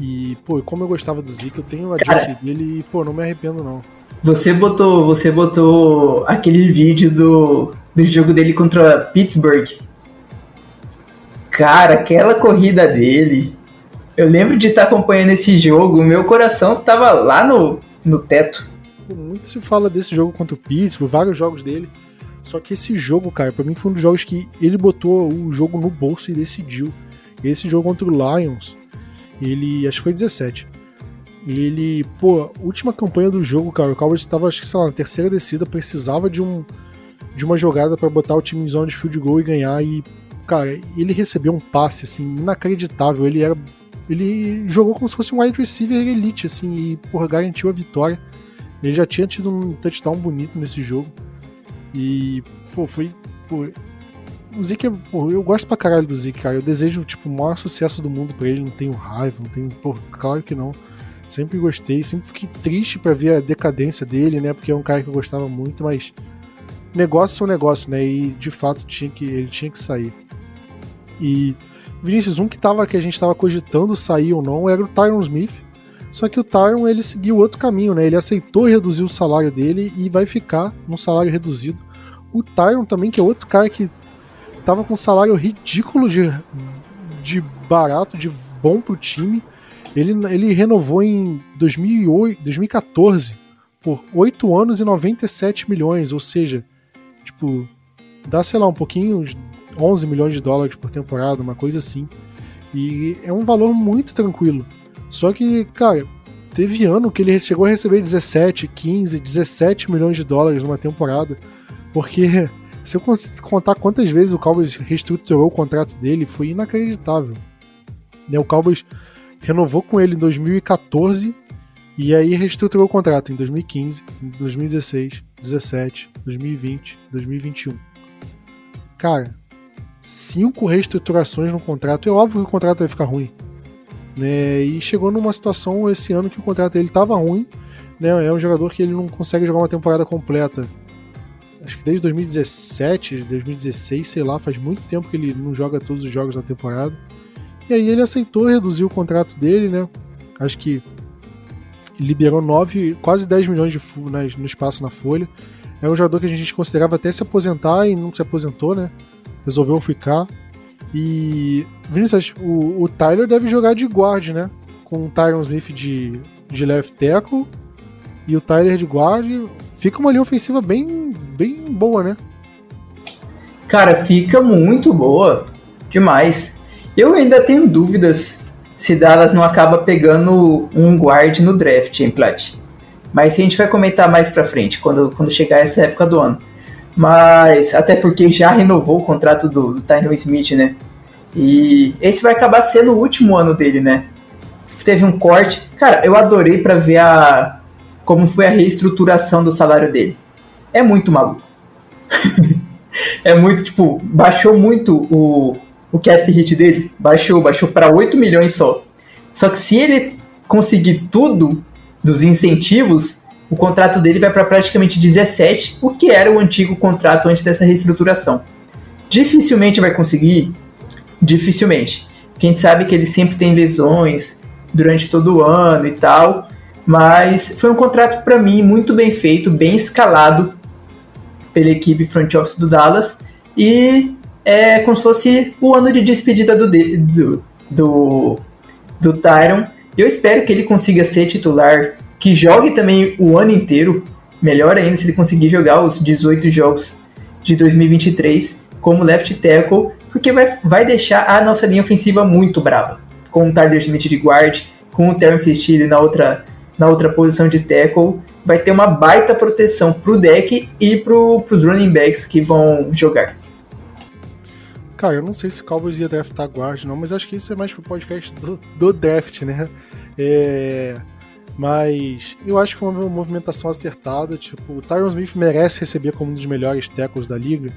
E, pô, como eu gostava do Zeke, eu tenho a jersey dele e, pô, não me arrependo, não. Você botou, você botou aquele vídeo do, do jogo dele contra Pittsburgh. Cara, aquela corrida dele eu lembro de estar acompanhando esse jogo, meu coração tava lá no, no teto. Muito se fala desse jogo contra o Pittsburgh, vários jogos dele. Só que esse jogo, cara, para mim foi um dos jogos que ele botou o jogo no bolso e decidiu. Esse jogo contra o Lions, ele, acho que foi 17. Ele, pô, última campanha do jogo, cara, o Cowboys estava, acho que, sei lá, na terceira descida, precisava de um de uma jogada para botar o time em zona de field goal e ganhar e cara, ele recebeu um passe assim inacreditável, ele era ele jogou como se fosse um wide receiver elite, assim, e, porra, garantiu a vitória. Ele já tinha tido um touchdown bonito nesse jogo. E, pô, foi. Pô, o Zeke, pô, eu gosto pra caralho do Zeke, cara. Eu desejo, tipo, o maior sucesso do mundo pra ele. Não tenho raiva, não tenho. Pô, claro que não. Sempre gostei, sempre fiquei triste para ver a decadência dele, né? Porque é um cara que eu gostava muito, mas negócios são negócios, né? E de fato tinha que, ele tinha que sair. E Vinícius, um que, tava, que a gente estava cogitando sair ou não era o Tyron Smith. Só que o Tyron ele seguiu outro caminho, né? Ele aceitou reduzir o salário dele e vai ficar num salário reduzido. O Tyron também, que é outro cara que tava com um salário ridículo de, de barato, de bom pro time. Ele, ele renovou em 2008, 2014 por 8 anos e 97 milhões, ou seja, tipo, dá, sei lá, um pouquinho, 11 milhões de dólares por temporada, uma coisa assim. E é um valor muito tranquilo. Só que, cara, teve ano que ele chegou a receber 17, 15, 17 milhões de dólares numa temporada. Porque se eu contar quantas vezes o Cowboys reestruturou o contrato dele, foi inacreditável. Né, o Cowboys renovou com ele em 2014 e aí reestruturou o contrato em 2015, 2016, 2017, 2020, 2021. Cara, cinco reestruturações no contrato. É óbvio que o contrato vai ficar ruim. Né? E chegou numa situação esse ano que o contrato dele estava ruim. Né? É um jogador que ele não consegue jogar uma temporada completa. Acho que desde 2017, 2016, sei lá, faz muito tempo que ele não joga todos os jogos da temporada. E aí ele aceitou reduzir o contrato dele, né? Acho que liberou 9, quase 10 milhões de no espaço na folha. É um jogador que a gente considerava até se aposentar e não se aposentou, né? resolveu ficar. E Vinícius, o, o Tyler deve jogar de guard, né? Com o Tyron Smith de, de left tackle e o Tyler de guard. Fica uma linha ofensiva bem, bem boa, né? Cara, fica muito boa. Demais. Eu ainda tenho dúvidas se Dallas não acaba pegando um guard no draft, hein, Plat? Mas a gente vai comentar mais pra frente, quando, quando chegar essa época do ano. Mas até porque já renovou o contrato do, do Tyron Smith, né? E esse vai acabar sendo o último ano dele, né? Teve um corte. Cara, eu adorei para ver a como foi a reestruturação do salário dele. É muito maluco. é muito, tipo, baixou muito o, o cap hit dele. Baixou, baixou para 8 milhões só. Só que se ele conseguir tudo dos incentivos, o contrato dele vai para praticamente 17, o que era o antigo contrato antes dessa reestruturação. Dificilmente vai conseguir, dificilmente. Quem sabe que ele sempre tem lesões durante todo o ano e tal, mas foi um contrato para mim muito bem feito, bem escalado pela equipe front office do Dallas e é como se fosse o ano de despedida do do, do, do Tyron. Eu espero que ele consiga ser titular, que jogue também o ano inteiro, melhor ainda se ele conseguir jogar os 18 jogos de 2023 como left tackle, porque vai, vai deixar a nossa linha ofensiva muito brava. Com o Tyler Smith de guard, com o Terence Steele na outra, na outra posição de tackle, vai ter uma baita proteção pro deck e pro, pros running backs que vão jogar. Cara, eu não sei se o Cowboys ia draftar guard, não, mas acho que isso é mais pro podcast do, do draft, né? É, mas eu acho que foi uma movimentação acertada. Tipo, o Tyron Smith merece receber como um dos melhores tackles da liga.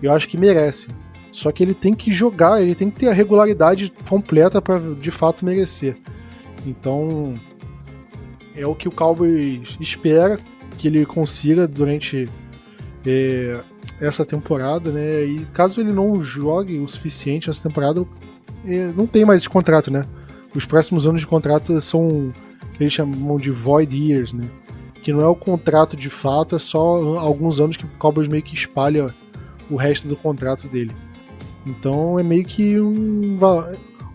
Eu acho que merece. Só que ele tem que jogar, ele tem que ter a regularidade completa para de fato merecer. Então, é o que o Cowboys espera que ele consiga durante é, essa temporada, né? E caso ele não jogue o suficiente nessa temporada, é, não tem mais de contrato, né? Os próximos anos de contrato são que eles chamam de void years, né? Que não é o contrato de fato, é só alguns anos que o Cowboys meio que espalha o resto do contrato dele. Então é meio que um.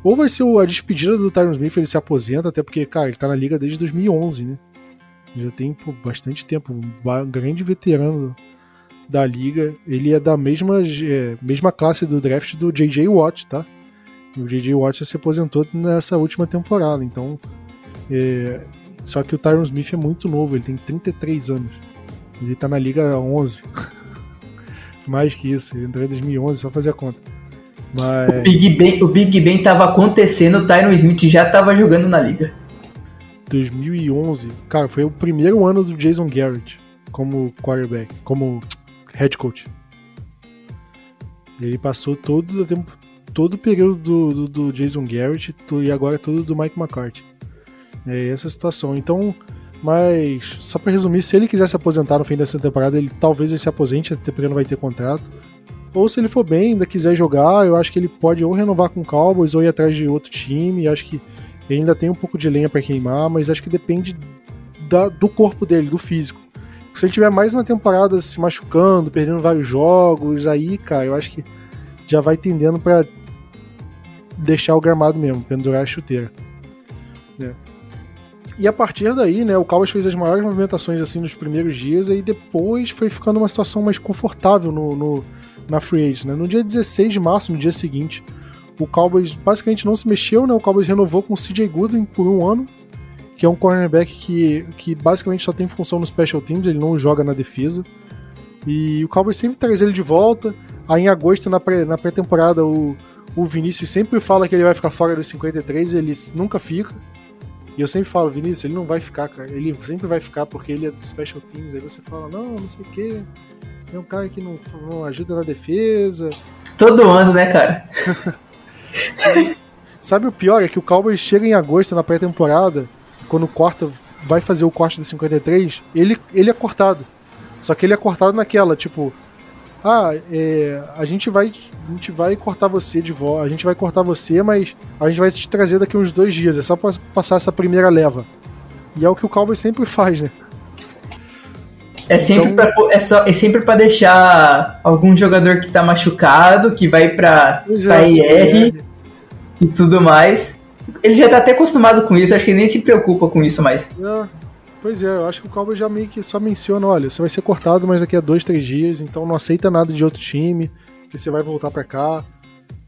Ou vai ser a despedida do Tyron Smith, ele se aposenta, até porque, cara, ele tá na liga desde 2011, né? Já tem pô, bastante tempo, um grande veterano da liga. Ele é da mesma, é, mesma classe do draft do J.J. Watt, tá? E o J.J. Watt se aposentou nessa última temporada, então. É, só que o Tyron Smith é muito novo, ele tem 33 anos. Ele tá na liga 11. Mais que isso, ele entrou em 2011, só fazer a conta. Mas... O, Big Ben, o Big Ben tava acontecendo, o Tyron Smith já tava jogando na liga. 2011, cara, foi o primeiro ano do Jason Garrett como quarterback, como head coach. Ele passou todo o tempo, todo o período do, do, do Jason Garrett e agora todo do Mike McCarthy. É essa situação. Então, mas só para resumir, se ele quiser se aposentar no fim dessa temporada, ele talvez ele se aposente, até porque não vai ter contrato. Ou se ele for bem, ainda quiser jogar, eu acho que ele pode ou renovar com o Cowboys ou ir atrás de outro time. Acho que ele ainda tem um pouco de lenha para queimar, mas acho que depende da, do corpo dele, do físico. Se ele tiver mais uma temporada se machucando, perdendo vários jogos, aí, cara, eu acho que já vai tendendo para deixar o gramado mesmo, pendurar a chuteira. É. E a partir daí, né, o Cowboys fez as maiores movimentações assim nos primeiros dias e depois foi ficando uma situação mais confortável no, no na Free Agents, né? No dia 16 de março, no dia seguinte, o Cowboys basicamente não se mexeu, né? O Cowboys renovou com o CJ Goodwin por um ano, que é um cornerback que, que basicamente só tem função no special teams, ele não joga na defesa. E o Cowboys sempre traz ele de volta. Aí em agosto, na pré-temporada, o, o Vinícius sempre fala que ele vai ficar fora dos 53, ele nunca fica. E eu sempre falo, Vinícius, ele não vai ficar, cara. Ele sempre vai ficar porque ele é do Special Teams. Aí você fala, não, não sei o quê. É um cara que não, não ajuda na defesa. Todo ano, né, cara? Sabe o pior? É que o Cowboys chega em agosto na pré-temporada, quando corta, vai fazer o corte do 53, ele, ele é cortado. Só que ele é cortado naquela, tipo, ah, é, a gente vai a gente vai cortar você de volta, a gente vai cortar você, mas a gente vai te trazer daqui uns dois dias, é só pra passar essa primeira leva. E é o que o Cowboys sempre faz, né? É sempre, então... pra, é, só, é sempre pra deixar algum jogador que tá machucado, que vai pra, pra é, IR é. e tudo mais. Ele já tá até acostumado com isso, acho que ele nem se preocupa com isso mais. É, pois é, eu acho que o Cowboys já meio que só menciona, olha, você vai ser cortado, mas daqui a dois, três dias, então não aceita nada de outro time, que você vai voltar pra cá.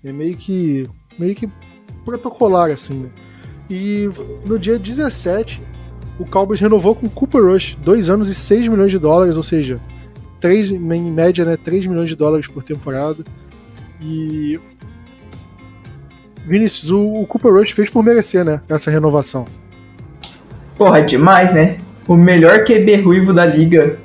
É meio que. meio que protocolar, assim, né? E no dia 17, o Cowboys renovou com o Cooper Rush, 2 anos e 6 milhões de dólares, ou seja, 3, em média, né, 3 milhões de dólares por temporada. E. Vinicius, o, o Cooper Rush fez por merecer, né? Essa renovação. Porra, demais, né? O melhor QB ruivo da liga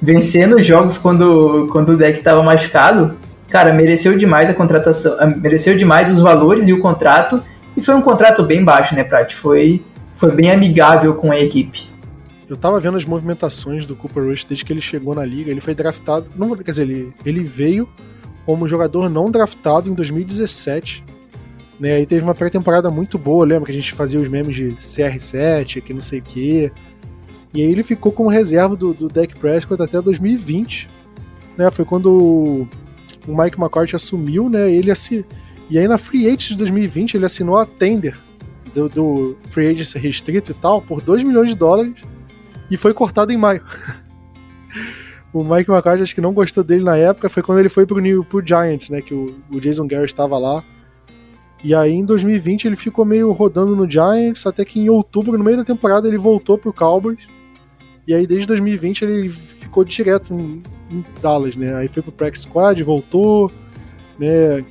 vencendo jogos quando, quando o deck tava machucado, cara, mereceu demais a contratação, mereceu demais os valores e o contrato, e foi um contrato bem baixo, né, Prat? Foi, foi bem amigável com a equipe. Eu tava vendo as movimentações do Cooper Rush desde que ele chegou na liga. Ele foi draftado. Não, quer dizer, ele, ele veio como jogador não draftado em 2017. Né, aí teve uma pré-temporada muito boa, lembra que a gente fazia os memes de CR7, que não sei o quê. E aí ele ficou como reserva do, do Dak Prescott até 2020. Né, foi quando o Mike McCarthy assumiu, né? Ele assin... E aí na Free Agent de 2020 ele assinou a tender do, do Free Agent restrito e tal por 2 milhões de dólares e foi cortado em maio. o Mike McCarthy acho que não gostou dele na época, foi quando ele foi pro, New, pro Giants, né? Que o, o Jason Garrett estava lá. E aí em 2020 ele ficou meio rodando no Giants, até que em outubro, no meio da temporada, ele voltou pro Cowboys. E aí desde 2020 ele ficou direto em, em Dallas, né? Aí foi pro Practice Squad, voltou, né?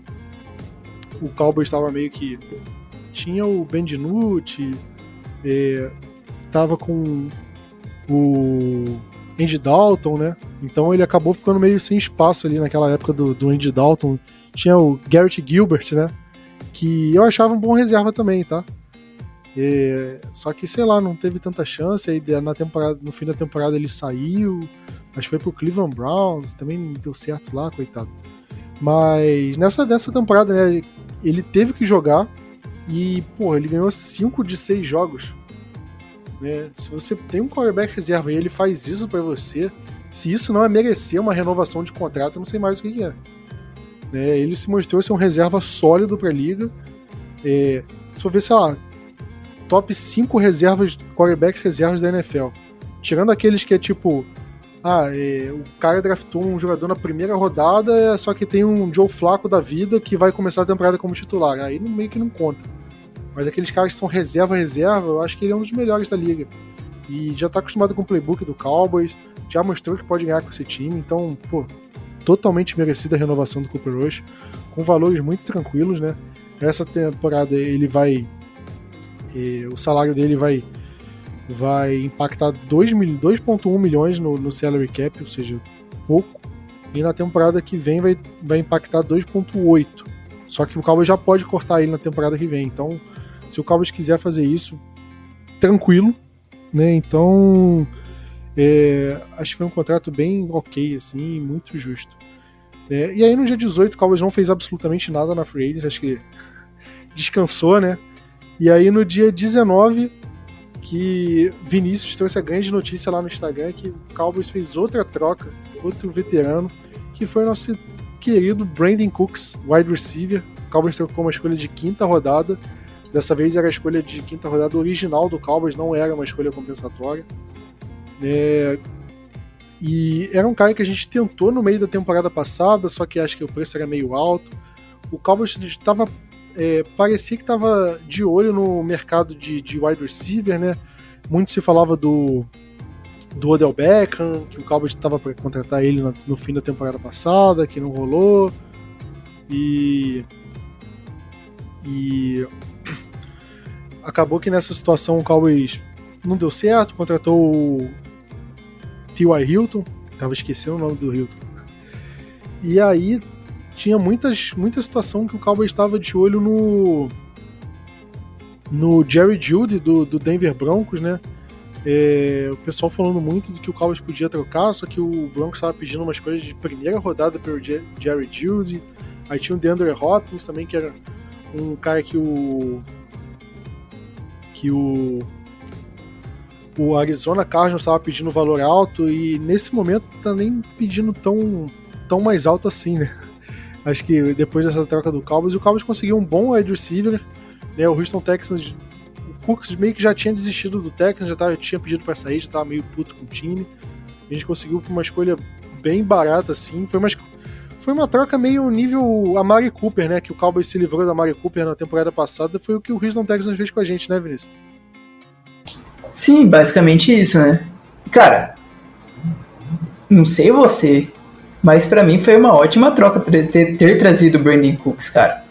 O Cowboys estava meio que tinha o Ben DiNucci, é, tava com o Andy Dalton, né? Então ele acabou ficando meio sem espaço ali naquela época do, do Andy Dalton. Tinha o Garrett Gilbert, né? Que eu achava um bom reserva também, tá? É, só que, sei lá, não teve tanta chance. Aí na temporada, no fim da temporada ele saiu. Que foi pro Cleveland Browns. Também não deu certo lá, coitado. Mas nessa, nessa temporada, né? Ele teve que jogar. E, pô, ele ganhou 5 de 6 jogos. Né? Se você tem um quarterback reserva e ele faz isso para você, se isso não é merecer uma renovação de contrato, eu não sei mais o que é. Né? Ele se mostrou ser um reserva sólido para a liga. É, se for ver, sei lá, top 5 reservas, quarterbacks reservas da NFL. Tirando aqueles que é tipo, ah, é, o cara draftou um jogador na primeira rodada, só que tem um Joe Flaco da vida que vai começar a temporada como titular. Aí meio que não conta. Mas aqueles caras que são reserva, reserva, eu acho que ele é um dos melhores da liga. E já tá acostumado com o playbook do Cowboys, já mostrou que pode ganhar com esse time, então, pô, totalmente merecida a renovação do Cooper Rush, com valores muito tranquilos, né? Essa temporada ele vai e o salário dele vai vai impactar 2,1 milhões no, no salary cap, ou seja, pouco. E na temporada que vem vai, vai impactar 2,8. Só que o Cowboys já pode cortar ele na temporada que vem. Então, se o Cowboys quiser fazer isso, tranquilo, né? Então, é, acho que foi um contrato bem ok, assim, muito justo. É, e aí no dia 18 o Cowboys não fez absolutamente nada na Free Agents, acho que descansou, né? E aí no dia 19, que Vinícius trouxe a grande notícia lá no Instagram que o Cowboys fez outra troca, outro veterano, que foi o nosso querido Brandon Cooks, wide receiver. O Cowboys trocou uma escolha de quinta rodada. Dessa vez era a escolha de quinta rodada original do Cowboys, não era uma escolha compensatória. É... E era um cara que a gente tentou no meio da temporada passada, só que acho que o preço era meio alto. O Cowboys estava é, parecia que estava de olho no mercado de, de wide receiver, né? Muito se falava do, do Odell Beckham, que o Cowboys estava para contratar ele no, no, fim da temporada passada, que não rolou. E. E. Acabou que nessa situação o Cowboys não deu certo, contratou o T.Y. Hilton, tava esquecendo o nome do Hilton. E aí tinha muitas, muita situação que o Cowboys estava de olho no no Jerry Judy do, do Denver Broncos, né? É, o pessoal falando muito do que o Cowboys podia trocar, só que o Broncos estava pedindo umas coisas de primeira rodada pelo Jerry Judy. Aí tinha o DeAndre Hopkins também, que era um cara que o que o o Arizona Cardinals estava pedindo valor alto e nesse momento tá nem pedindo tão tão mais alto assim, né? Acho que depois dessa troca do Cowboys, o Cowboys conseguiu um bom wide receiver. Né? O Houston Texans, o Cooks meio que já tinha desistido do Texans, já tava, tinha pedido para sair, já tava meio puto com o time. A gente conseguiu uma escolha bem barata, assim. Foi uma, foi uma troca meio nível Amari Cooper, né? Que o Cowboys se livrou da Amari Cooper na temporada passada. Foi o que o Houston Texans fez com a gente, né, Vinícius? Sim, basicamente isso, né? Cara, não sei você, mas para mim foi uma ótima troca ter, ter, ter trazido o Brandon Cooks, cara.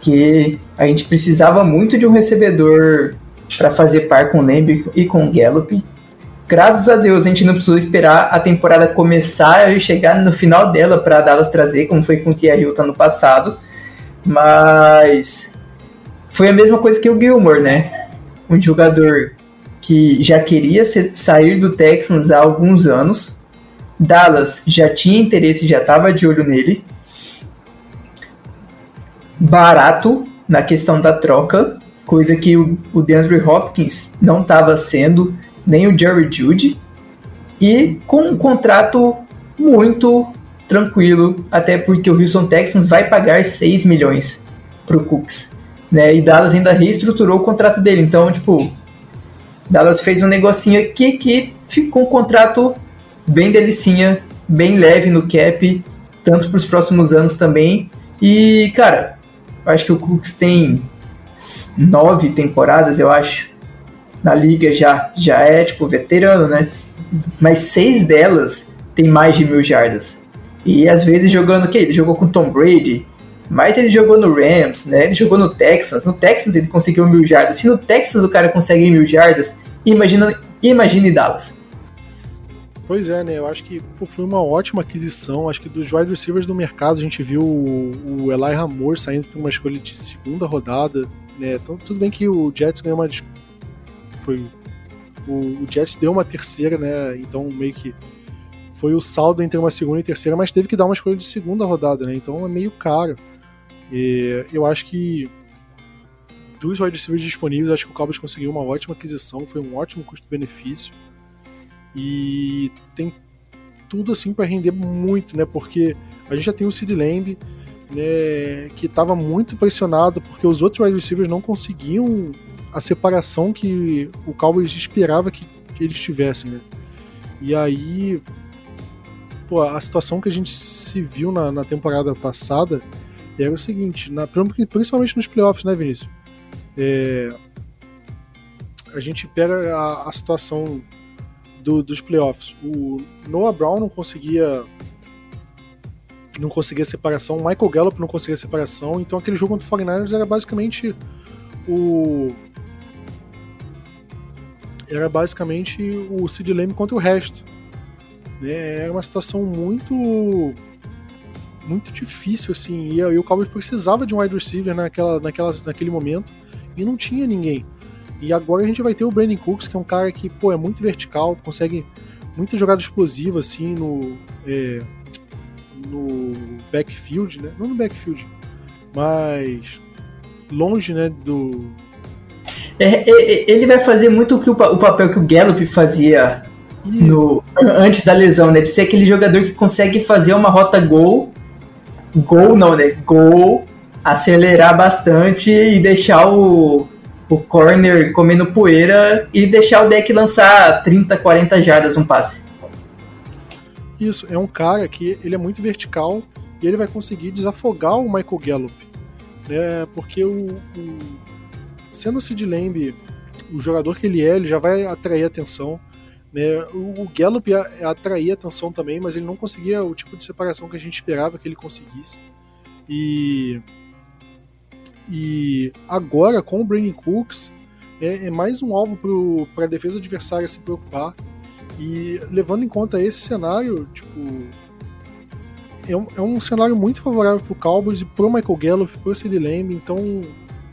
Que a gente precisava muito de um recebedor para fazer par com o Lamb e com o Gallup. graças a Deus a gente não precisou esperar a temporada começar e chegar no final dela para Dallas trazer, como foi com o Thierry Hilton no passado. Mas foi a mesma coisa que o Gilmore, né? Um jogador que já queria sair do Texans há alguns anos. Dallas já tinha interesse, já estava de olho nele. Barato na questão da troca, coisa que o, o DeAndre Hopkins não estava sendo, nem o Jerry Judy. E com um contrato muito tranquilo, até porque o Houston Texans vai pagar 6 milhões pro Cooks. Né? E Dallas ainda reestruturou o contrato dele. Então, tipo, Dallas fez um negocinho aqui que ficou um contrato bem delicinha, bem leve no cap, tanto para os próximos anos também. E, cara, acho que o Cooks tem nove temporadas, eu acho, na liga já. Já é, tipo, veterano, né? Mas seis delas tem mais de mil jardas. E às vezes jogando o quê? Ele jogou com Tom Brady, mas ele jogou no Rams, né? Ele jogou no Texans. No Texans ele conseguiu mil jardas. Se no Texas o cara consegue mil jardas, imagina, imagine Dallas. Pois é, né? Eu acho que pô, foi uma ótima aquisição. Acho que dos wide receivers do mercado a gente viu o, o Eli Ramor saindo por uma escolha de segunda rodada. Né? Então, tudo bem que o Jets ganhou uma. Foi. O, o Jets deu uma terceira, né? Então meio que foi o saldo entre uma segunda e terceira, mas teve que dar uma escolha de segunda rodada, né? Então é meio caro. E eu acho que dos wide receivers disponíveis, acho que o Cowboys conseguiu uma ótima aquisição, foi um ótimo custo-benefício. E tem tudo assim para render muito, né? Porque a gente já tem o Sid Lamb, né, que estava muito pressionado porque os outros wide receivers não conseguiam a separação que o Cowboys esperava que, que eles tivessem, né? E aí, pô, a situação que a gente se viu na, na temporada passada era o seguinte, na, principalmente nos playoffs, né, Vinícius? É, a gente pega a, a situação do, dos playoffs. O Noah Brown não conseguia não conseguia separação, o Michael Gallup não conseguia separação, então aquele jogo contra o 49ers era basicamente o era basicamente o Sid Lamb contra o resto. Né? Era uma situação muito muito difícil assim, e, e o Cowboys precisava de um wide receiver naquela, naquela, naquele momento e não tinha ninguém. E agora a gente vai ter o Brandon Cooks, que é um cara que, pô, é muito vertical, consegue muita jogada explosiva, assim, no, é, no backfield, né? Não no backfield, mas longe, né, do... É, é, é ele vai fazer muito o, que o, o papel que o Gallup fazia no, antes da lesão, né? De ser aquele jogador que consegue fazer uma rota gol, gol não, né? Gol, acelerar bastante e deixar o, o corner comendo poeira e deixar o deck lançar 30, 40 jardas um passe. Isso, é um cara que ele é muito vertical e ele vai conseguir desafogar o Michael Gallup. Né? Porque o, o sendo o Sid Lamb o jogador que ele é, ele já vai atrair atenção. Né? O, o Gallup atraía atenção também, mas ele não conseguia o tipo de separação que a gente esperava que ele conseguisse. E e agora, com o Brandon Cooks, é, é mais um alvo para a defesa adversária se preocupar. E levando em conta esse cenário, tipo, é um, é um cenário muito favorável para o Cowboys e para o Michael Gallup, para o Lamb. Então,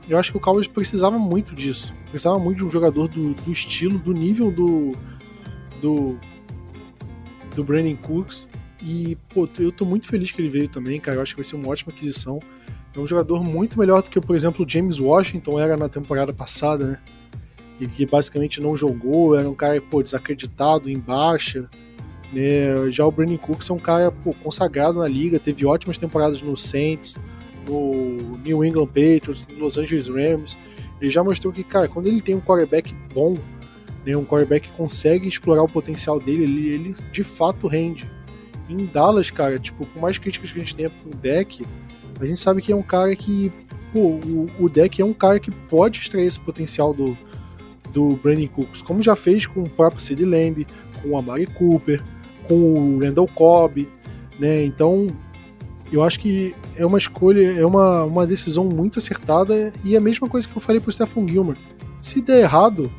eu acho que o Cowboys precisava muito disso. Precisava muito de um jogador do, do estilo, do nível do, do, do Brandon Cooks. E, pô, eu tô muito feliz que ele veio também, cara. Eu acho que vai ser uma ótima aquisição. É um jogador muito melhor do que, por exemplo, o James Washington era na temporada passada, né? E que basicamente não jogou, era um cara pô, desacreditado, em baixa. Né? Já o Brandon Cooks é um cara pô, consagrado na liga, teve ótimas temporadas no Saints, no New England Patriots, no Los Angeles Rams. Ele já mostrou que, cara, quando ele tem um quarterback bom, né, um quarterback que consegue explorar o potencial dele, ele, ele de fato rende. Em Dallas, cara, tipo, por mais críticas que a gente tenha pro deck, a gente sabe que é um cara que, pô, o, o deck é um cara que pode extrair esse potencial do, do Brandon Cooks, como já fez com o próprio Sid Lamb, com o Amari Cooper, com o Randall Cobb, né? Então, eu acho que é uma escolha, é uma, uma decisão muito acertada e é a mesma coisa que eu falei pro Stephen Gilmer. Se der errado,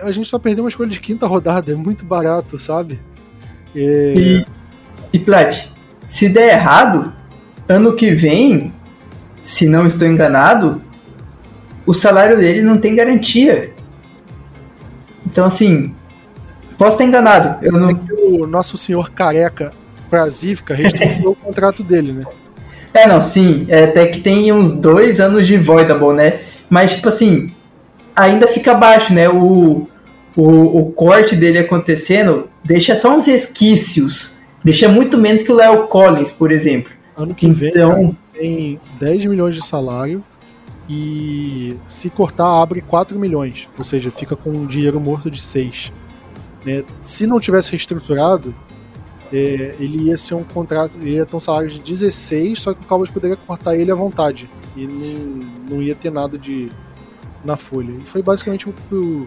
a gente só perdeu uma escolha de quinta rodada, é muito barato, sabe? É... E, e Plat, se der errado, ano que vem, se não estou enganado, o salário dele não tem garantia. Então, assim, posso estar enganado. Eu não... O nosso senhor careca Brasífica restringiu o contrato dele, né? É, não, sim. É, até que tem uns dois anos de Voidable, né? Mas, tipo assim, ainda fica baixo, né? O, o, o corte dele acontecendo deixa só uns resquícios. Deixa muito menos que o Léo Collins, por exemplo. Ano que vem então, tem 10 milhões de salário e se cortar abre 4 milhões. Ou seja, fica com um dinheiro morto de 6. Né? Se não tivesse reestruturado, é, ele ia ser um contrato, ele ia ter um salário de 16, só que o Cowboys poderia cortar ele à vontade. E não, não ia ter nada de na folha. E foi basicamente o que o,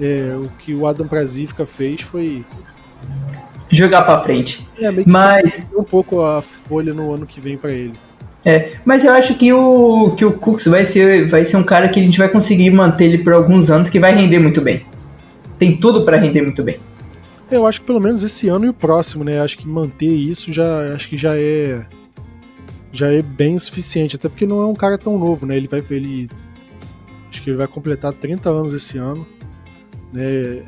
é, o, que o Adam Prazifica fez foi jogar para frente. É, meio que mas um pouco a folha no ano que vem para ele. É, mas eu acho que o que o Cooks vai ser vai ser um cara que a gente vai conseguir manter ele por alguns anos que vai render muito bem. Tem tudo para render muito bem. Eu acho que pelo menos esse ano e o próximo, né? Acho que manter isso já acho que já é já é bem o suficiente, até porque não é um cara tão novo, né? Ele vai ele acho que ele vai completar 30 anos esse ano, né?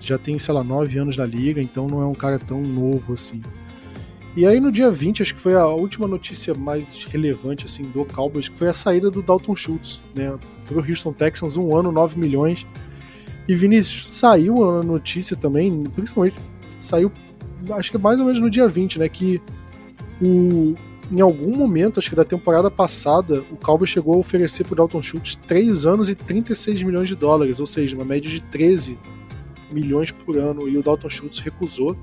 Já tem, sei lá, 9 anos na liga, então não é um cara tão novo assim. E aí no dia 20, acho que foi a última notícia mais relevante assim do Cowboys, que foi a saída do Dalton Schultz, né, pro Houston Texans, um ano, 9 milhões. E Vinícius, saiu a notícia também, principalmente, saiu, acho que mais ou menos no dia 20, né? Que o, em algum momento, acho que da temporada passada, o Cowboys chegou a oferecer pro Dalton Schultz 3 anos e 36 milhões de dólares, ou seja, uma média de 13 milhões por ano, e o Dalton Schultz recusou,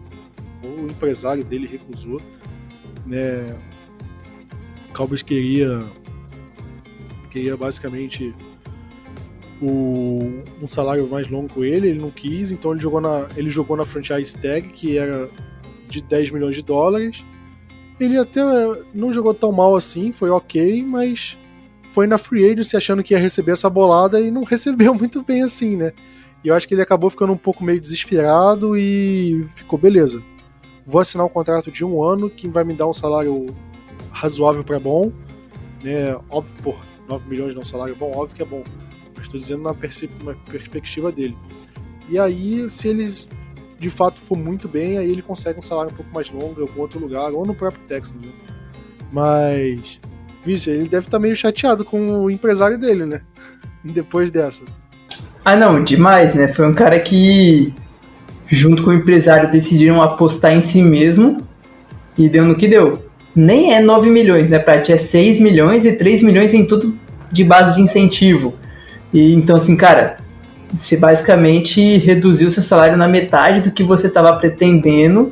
o empresário dele recusou, né? O Cowboys queria queria basicamente o, um salário mais longo com ele, ele não quis, então ele jogou na, ele jogou na franchise tag, que era de 10 milhões de dólares. Ele até não jogou tão mal assim, foi ok, mas foi na free agency achando que ia receber essa bolada e não recebeu muito bem assim, né? E eu acho que ele acabou ficando um pouco meio desesperado e ficou, beleza. Vou assinar um contrato de um ano que vai me dar um salário razoável para bom, né? Óbvio, pô, 9 milhões de um salário bom, óbvio que é bom estou dizendo na, na, perspectiva dele. E aí, se eles de fato for muito bem, aí ele consegue um salário um pouco mais longo em algum outro lugar, ou no próprio Texas. Né? Mas, bicho, ele deve estar tá meio chateado com o empresário dele, né? Depois dessa. Ah, não, demais, né? Foi um cara que, junto com o empresário, decidiram apostar em si mesmo e deu no que deu. Nem é 9 milhões, né, Prati? É 6 milhões e 3 milhões em tudo de base de incentivo. E então, assim, cara, você basicamente reduziu seu salário na metade do que você estava pretendendo,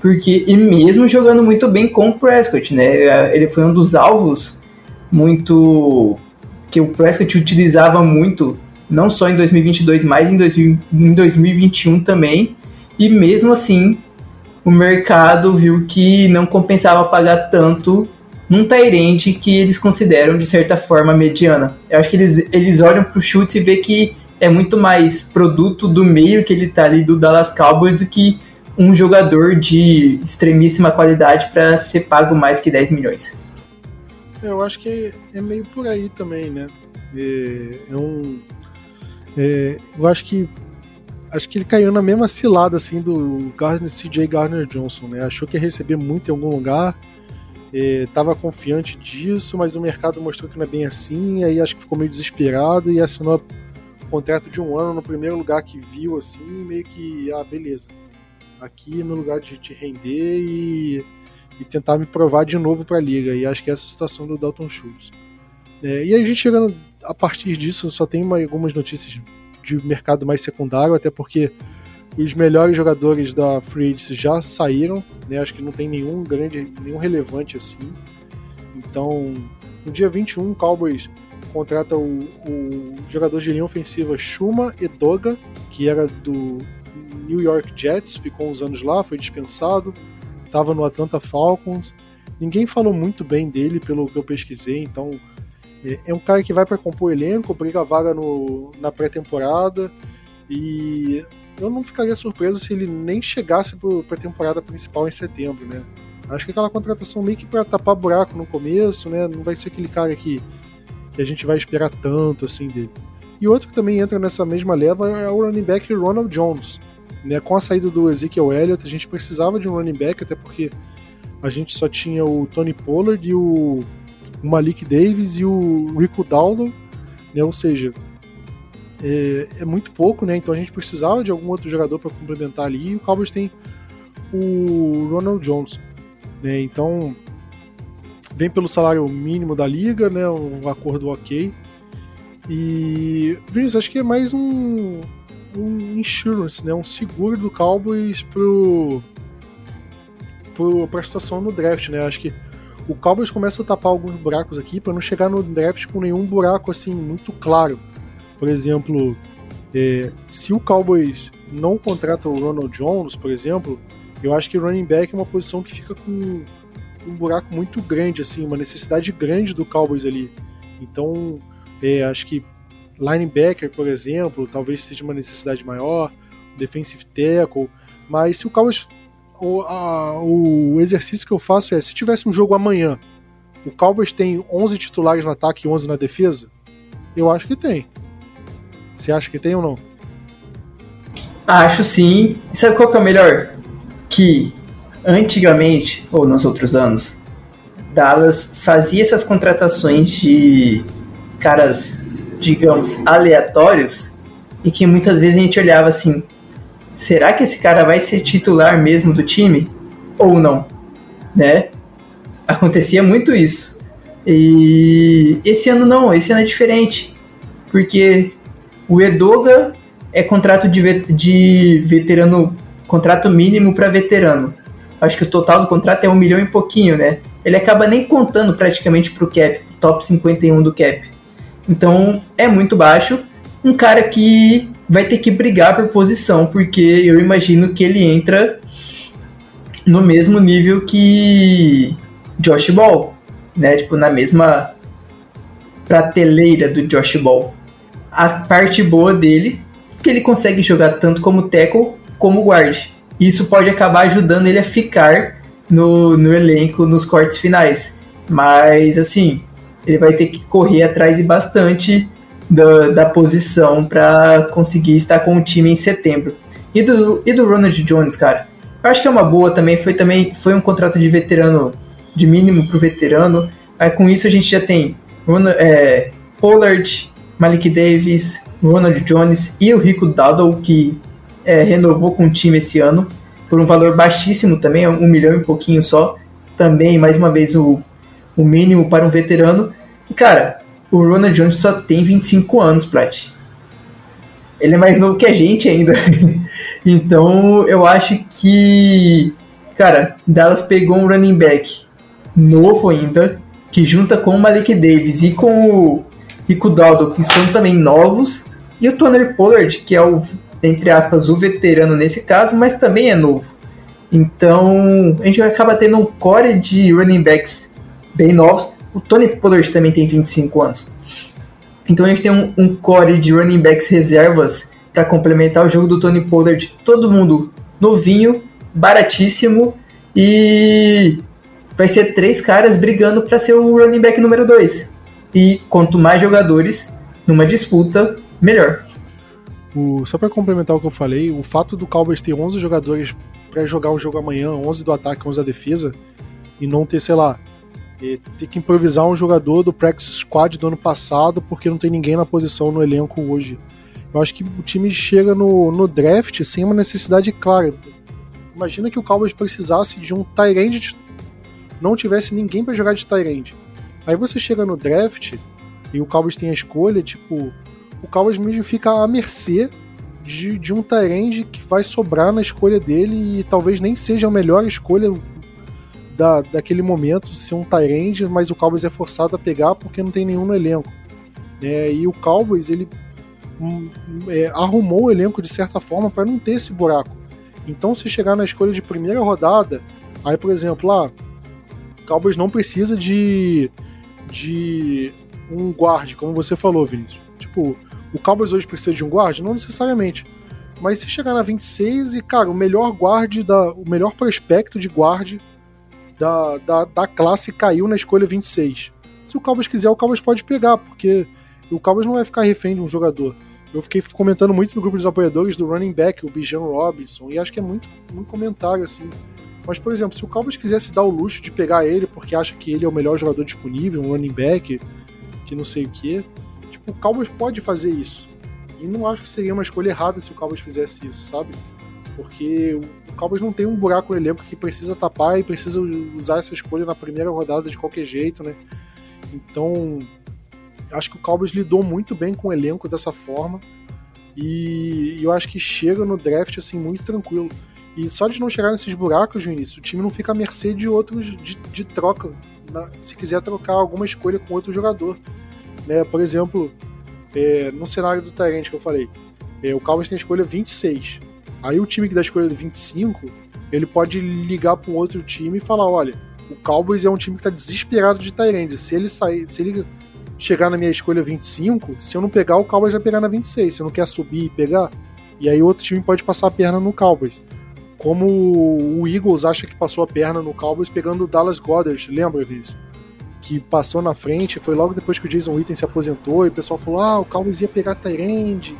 porque e mesmo jogando muito bem com o Prescott, né? Ele foi um dos alvos muito que o Prescott utilizava muito, não só em 2022, mas em, em 2021 também. E mesmo assim, o mercado viu que não compensava pagar tanto num Tyrande que eles consideram de certa forma mediana. Eu acho que eles, eles olham pro chute e vê que é muito mais produto do meio que ele tá ali do Dallas Cowboys do que um jogador de extremíssima qualidade para ser pago mais que 10 milhões. Eu acho que é meio por aí também, né? É, é um, é, eu acho que acho que ele caiu na mesma cilada assim do Gardner, CJ Gardner Johnson, né? Achou que ia receber muito em algum lugar, estava confiante disso, mas o mercado mostrou que não é bem assim, aí acho que ficou meio desesperado e assinou um contrato de um ano no primeiro lugar que viu, assim, meio que, ah, beleza, aqui no lugar de te render e, e tentar me provar de novo para a liga, e acho que é essa a situação do Dalton Schultz. É, e a gente chegando a partir disso, só tem uma, algumas notícias de mercado mais secundário, até porque os melhores jogadores da Free Agency já saíram, né? Acho que não tem nenhum grande, nenhum relevante assim. Então, no dia 21, o Cowboys contrata o, o jogador de linha ofensiva Shuma Edoga, que era do New York Jets, ficou uns anos lá, foi dispensado, estava no Atlanta Falcons. Ninguém falou muito bem dele, pelo que eu pesquisei, então é, um cara que vai para compor elenco, briga a vaga no, na pré-temporada E eu não ficaria surpreso se ele nem chegasse para a temporada principal em setembro, né? Acho que aquela contratação meio que para tapar buraco no começo, né? Não vai ser aquele cara que, que a gente vai esperar tanto assim dele. E outro que também entra nessa mesma leva é o running back Ronald Jones. Né? Com a saída do Ezekiel Elliott, a gente precisava de um running back, até porque a gente só tinha o Tony Pollard e o, o Malik Davis e o Rico Dowdle, né? Ou seja, é, é, muito pouco, né? Então a gente precisava de algum outro jogador para complementar ali. E o Cowboys tem o Ronald Jones, né? Então vem pelo salário mínimo da liga, né? Um acordo ok. E Vinícius, acho que é mais um, um insurance, né? Um seguro do Cowboys pro, para a situação no draft, né? Acho que o Cowboys começa a tapar alguns buracos aqui para não chegar no draft com nenhum buraco assim muito claro por exemplo, é, se o Cowboys não contrata o Ronald Jones, por exemplo, eu acho que running back é uma posição que fica com um buraco muito grande, assim, uma necessidade grande do Cowboys ali. Então, é, acho que linebacker, por exemplo, talvez seja uma necessidade maior, defensive tackle, mas se o Cowboys o, a, o exercício que eu faço é, se tivesse um jogo amanhã, o Cowboys tem 11 titulares no ataque e 11 na defesa? Eu acho que tem. Você acha que tem ou não? Acho sim. Sabe qual que é o melhor? Que antigamente, ou nos outros anos, Dallas fazia essas contratações de caras, digamos, aleatórios e que muitas vezes a gente olhava assim: será que esse cara vai ser titular mesmo do time ou não? Né? Acontecia muito isso. E esse ano não, esse ano é diferente. Porque o Edoga é contrato de, de veterano, contrato mínimo para veterano. Acho que o total do contrato é um milhão e pouquinho, né? Ele acaba nem contando praticamente pro cap, top 51 do cap. Então é muito baixo. Um cara que vai ter que brigar por posição, porque eu imagino que ele entra no mesmo nível que Josh Ball, né? Tipo, na mesma prateleira do Josh Ball a parte boa dele, que ele consegue jogar tanto como tackle como guard. Isso pode acabar ajudando ele a ficar no, no elenco nos cortes finais. Mas, assim, ele vai ter que correr atrás e bastante da, da posição para conseguir estar com o time em setembro. E do, e do Ronald Jones, cara? Eu acho que é uma boa também. Foi também foi um contrato de veterano, de mínimo para o veterano. Aí, com isso a gente já tem Ronald, é, Pollard, Malik Davis, Ronald Jones e o Rico Dowdle, que é, renovou com o time esse ano, por um valor baixíssimo também, um milhão e pouquinho só. Também, mais uma vez, o, o mínimo para um veterano. E, cara, o Ronald Jones só tem 25 anos, Plat. Ele é mais novo que a gente ainda. então, eu acho que, cara, Dallas pegou um running back novo ainda, que junta com o Malik Davis e com o e Kudaldo, que são também novos, e o Tony Pollard, que é o, entre aspas, o veterano nesse caso, mas também é novo. Então, a gente acaba tendo um core de running backs bem novos. O Tony Pollard também tem 25 anos. Então a gente tem um, um core de running backs reservas para complementar o jogo do Tony Pollard. Todo mundo novinho, baratíssimo e vai ser três caras brigando para ser o running back número 2 e quanto mais jogadores numa disputa, melhor. O, só para complementar o que eu falei, o fato do Cowboys ter 11 jogadores para jogar um jogo amanhã, 11 do ataque, 11 da defesa, e não ter, sei lá, ter que improvisar um jogador do practice squad do ano passado porque não tem ninguém na posição no elenco hoje. Eu acho que o time chega no, no draft sem uma necessidade clara. Imagina que o Cowboys precisasse de um Tyrande, não tivesse ninguém para jogar de Tyrande. Aí você chega no draft e o Cowboys tem a escolha, tipo, o Cowboys mesmo fica à mercê de, de um Tyrande que vai sobrar na escolha dele e talvez nem seja a melhor escolha da, daquele momento ser um Tyrande, mas o Cowboys é forçado a pegar porque não tem nenhum no elenco. Né? E o Cowboys, ele um, é, arrumou o elenco de certa forma para não ter esse buraco. Então, se chegar na escolha de primeira rodada, aí, por exemplo, lá, ah, Cowboys não precisa de de um guarde, como você falou, Vinícius. Tipo, O Cowboys hoje precisa de um guard? Não necessariamente. Mas se chegar na 26 e, cara, o melhor guard, da, o melhor prospecto de guard da, da, da classe caiu na escolha 26. Se o Cowboys quiser, o Cowboys pode pegar, porque o Cowboys não vai ficar refém de um jogador. Eu fiquei comentando muito no grupo dos apoiadores do running back, o Bijan Robinson, e acho que é muito, muito comentário, assim. Mas, por exemplo, se o Cowboys quisesse dar o luxo de pegar ele porque acha que ele é o melhor jogador disponível, um running back, que não sei o que, tipo, o Cowboys pode fazer isso. E não acho que seria uma escolha errada se o Cowboys fizesse isso, sabe? Porque o Cowboys não tem um buraco no elenco que precisa tapar e precisa usar essa escolha na primeira rodada de qualquer jeito, né? Então, acho que o Cowboys lidou muito bem com o elenco dessa forma. E eu acho que chega no draft assim muito tranquilo. E só de não chegar nesses buracos, Vinícius, o time não fica à mercê de outros de, de troca, na, se quiser trocar alguma escolha com outro jogador. Né? Por exemplo, é, no cenário do Tyrant que eu falei, é, o Cowboys tem a escolha 26. Aí o time que dá escolha do 25, ele pode ligar para um outro time e falar: olha, o Cowboys é um time que está desesperado de Tyrant. Se ele sair, se ele chegar na minha escolha 25, se eu não pegar, o Cowboys vai pegar na 26. Se eu não quer subir e pegar, e aí outro time pode passar a perna no Cowboys. Como o Eagles acha que passou a perna no Cowboys pegando o Dallas Goddard, lembra disso? Que passou na frente, foi logo depois que o Jason Witten se aposentou, e o pessoal falou: ah, o Cowboys ia pegar Tyrande.